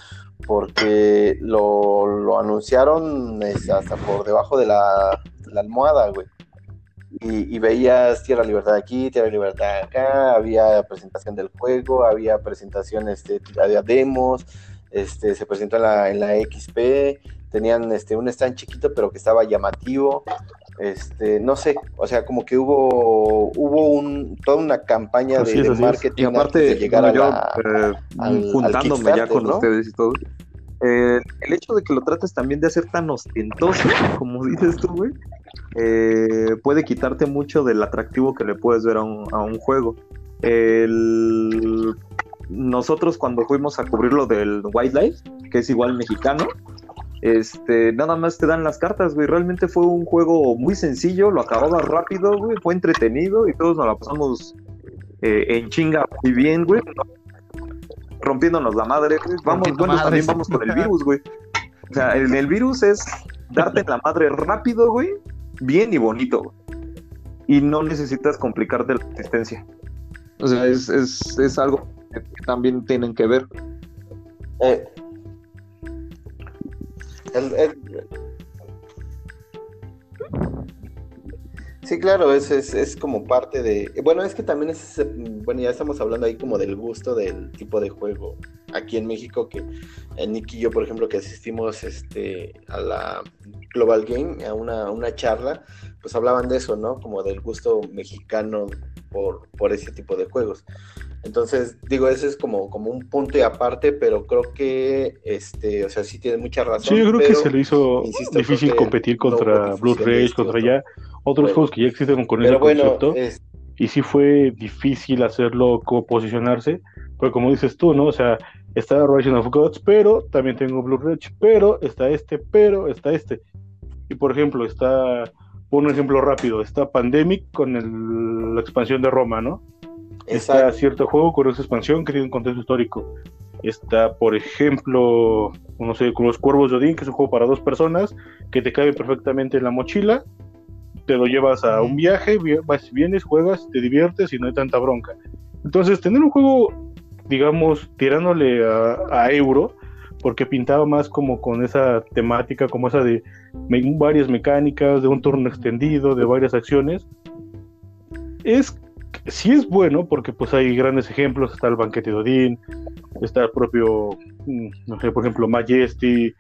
Porque lo, lo anunciaron este, hasta por debajo de la almohada, güey y, veías Tierra Libertad aquí, Tierra Libertad acá, había presentación del juego, había presentaciones de, de demos, este, se presentó en la, en la XP, tenían este, un stand chiquito pero que estaba llamativo, este, no sé, o sea, como que hubo, hubo un, toda una campaña de, marketing y aparte, de llegar a la, eh, juntándome ya con ustedes y todo. Eh, el hecho de que lo trates también de hacer tan ostentoso, como dices tú, güey, eh, puede quitarte mucho del atractivo que le puedes ver a un, a un juego. Nosotros cuando fuimos a cubrir lo del Wildlife, que es igual mexicano, este, nada más te dan las cartas, güey. Realmente fue un juego muy sencillo, lo acababa rápido, güey, fue entretenido y todos nos la pasamos eh, en chinga muy bien, güey. Rompiéndonos la madre, Vamos, bueno, también vamos con el virus, güey. O sea, el, el virus es darte la madre rápido, güey, bien y bonito. Y no necesitas complicarte la existencia. O sea, es, es, es algo que también tienen que ver. Eh, Sí, claro, es, es, es, como parte de... Bueno, es que también es... Bueno, ya estamos hablando ahí como del gusto del tipo de juego. Aquí en México, que en Nick y yo, por ejemplo, que asistimos este, a la Global Game, a una, una charla, pues hablaban de eso, ¿no? Como del gusto mexicano por, por ese tipo de juegos. Entonces, digo, ese es como, como un punto y aparte, pero creo que, este, o sea, sí tiene mucha razón. Sí, yo creo que se le hizo difícil competir contra Blue Rage, contra ya otros juegos que ya existen con ese concepto. Y sí fue difícil hacerlo, como posicionarse, porque como dices tú, ¿no? O sea, está Rising of Gods, pero también tengo Blue Ridge, pero está este, pero está este. Y por ejemplo, está, un ejemplo rápido, está Pandemic con la expansión de Roma, ¿no? Está cierto juego con esa expansión que tiene un contexto histórico. Está, por ejemplo, no sé, con los Cuervos de Odín, que es un juego para dos personas, que te cabe perfectamente en la mochila, te lo llevas a un viaje, vas, vienes, juegas, te diviertes y no hay tanta bronca. Entonces, tener un juego, digamos, tirándole a, euro, porque pintaba más como con esa temática, como esa de varias mecánicas, de un turno extendido, de varias acciones, es sí es bueno porque pues hay grandes ejemplos, está el banquete de Odín, está el propio, mm, no sé, por ejemplo, Majesty,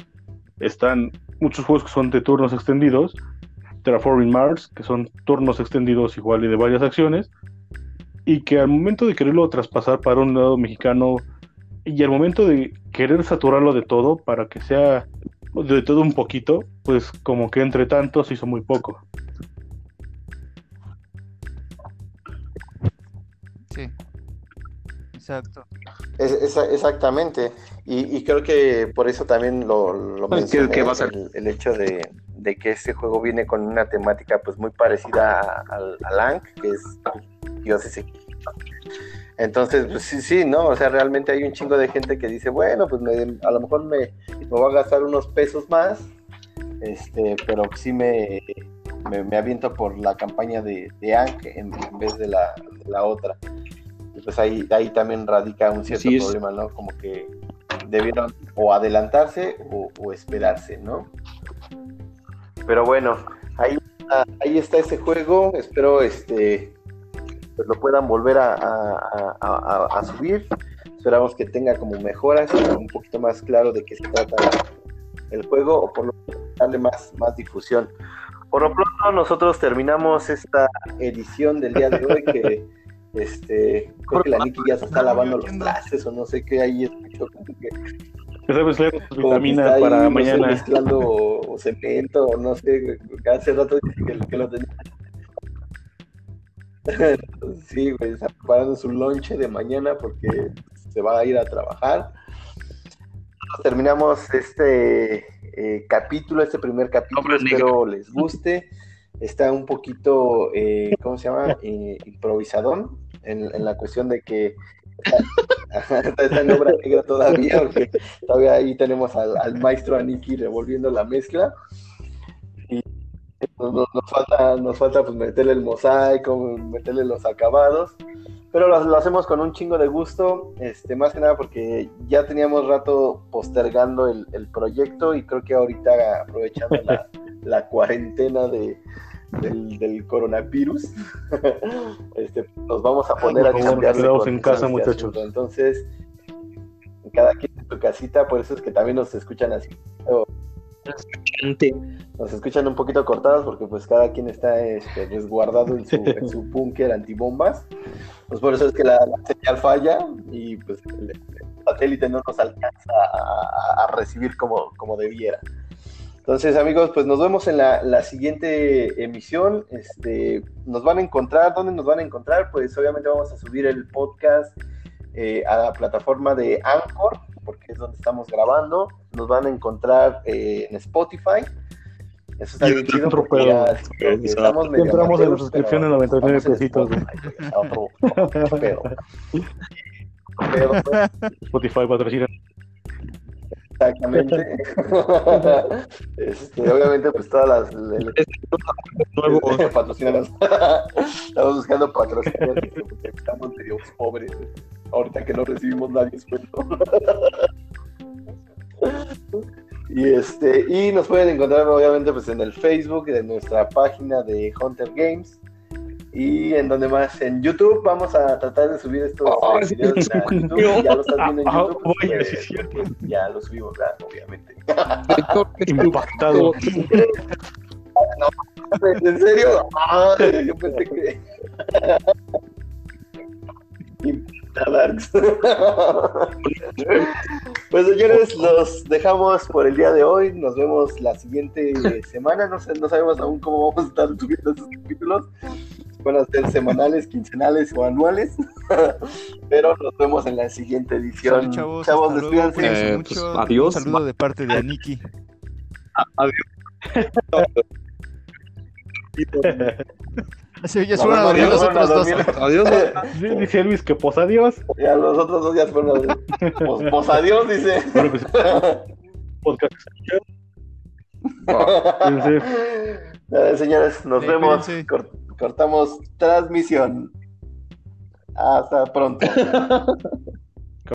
están muchos juegos que son de turnos extendidos, Terraforming Mars, que son turnos extendidos igual y de varias acciones, y que al momento de quererlo traspasar para un lado mexicano y al momento de querer saturarlo de todo para que sea de todo un poquito, pues como que entre tantos hizo muy poco. Exacto. exactamente. Y, creo que por eso también lo, lo mencioné, el, hecho de, de que este juego viene con una temática pues muy parecida al a, que es Dios ese entonces, pues sí, sí, ¿no? O sea, realmente hay un chingo de gente que dice, bueno, pues a lo mejor me, me voy a gastar unos pesos más, este, pero sí me, me, aviento por la campaña de, de en, vez de la, la otra. Y pues ahí, ahí también radica un cierto problema, ¿no? Como que debieron o adelantarse o, esperarse, ¿no? Pero bueno, ahí, ahí está ese juego. Espero este pues lo puedan volver a, a, subir. Esperamos que tenga como mejoras, un poquito más claro de qué se trata el juego o por lo menos darle más, más difusión. Por lo pronto nosotros terminamos esta edición del día de hoy que este creo que la Nikki ya se está lavando los trastes o no sé qué ahí escucho como que vitamina para mañana mezclando cemento no sé hace rato que, que lo tenía sí güey está preparando su lonche de mañana porque se va a ir a trabajar terminamos este eh, capítulo, este primer capítulo, espero les guste. Está un poquito, eh, ¿cómo se llama? Eh, improvisadón en, la cuestión de que está, en obra negra todavía, porque todavía ahí tenemos al, maestro Aniki revolviendo la mezcla. Y nos, falta, nos falta pues meterle el mosaico, meterle los acabados pero lo, hacemos con un chingo de gusto, este, más que nada porque ya teníamos rato postergando el, proyecto y creo que ahorita aprovechando la, cuarentena de, del, coronavirus, este, nos vamos a poner a chambear. en casa, muchachos. Entonces, cada quien en su casita, por eso es que también nos escuchan así. Nos escuchan un poquito cortados porque pues cada quien está este, resguardado en su, en su búnker antibombas. Pues por eso es que la, señal falla y pues el, satélite no nos alcanza a, recibir como, como debiera. Entonces, amigos, pues nos vemos en la, siguiente emisión. Este, nos van a encontrar, ¿dónde nos van a encontrar? Pues obviamente vamos a subir el podcast eh, a la plataforma de Anchor, porque es donde estamos grabando. Nos van a encontrar eh, en Spotify. Eso está bien chido porque ya, estamos medio Entramos en la suscripción en 99 pesitos. Pero, pero, Spotify patrocina. Exactamente. este, obviamente, pues todas las. patrocinadas. estamos buscando patrocinios porque estamos medio pobres. Ahorita que no recibimos nadie sueldo. Y este, y nos pueden encontrar obviamente pues en el Facebook de nuestra página de Hunter Games. Y en donde más, en YouTube vamos a tratar de subir estos oh, videos a YouTube. Ya lo estás viendo en ah, YouTube. Pues, pues, ya lo subimos, obviamente. Impactado. no, ¿En serio? Ah, yo pensé que. pues señores, los dejamos por el día de hoy. Nos vemos la siguiente semana. No, sé, no sabemos aún cómo vamos a estar subiendo estos capítulos. Van a ser semanales, quincenales o anuales. Pero nos vemos en la siguiente edición. chavos, chavos despídanse. Eh, pues, adiós. Un saludo de parte de Aniki. Adiós. Sí, ya fueron a dormir los otros dos. Adiós. Dice Luis que pos adiós. Ya los otros dos ya fueron pos, pos adiós, dice. Bueno, pues, podcast. señores, nos vemos. cortamos transmisión. Hasta pronto.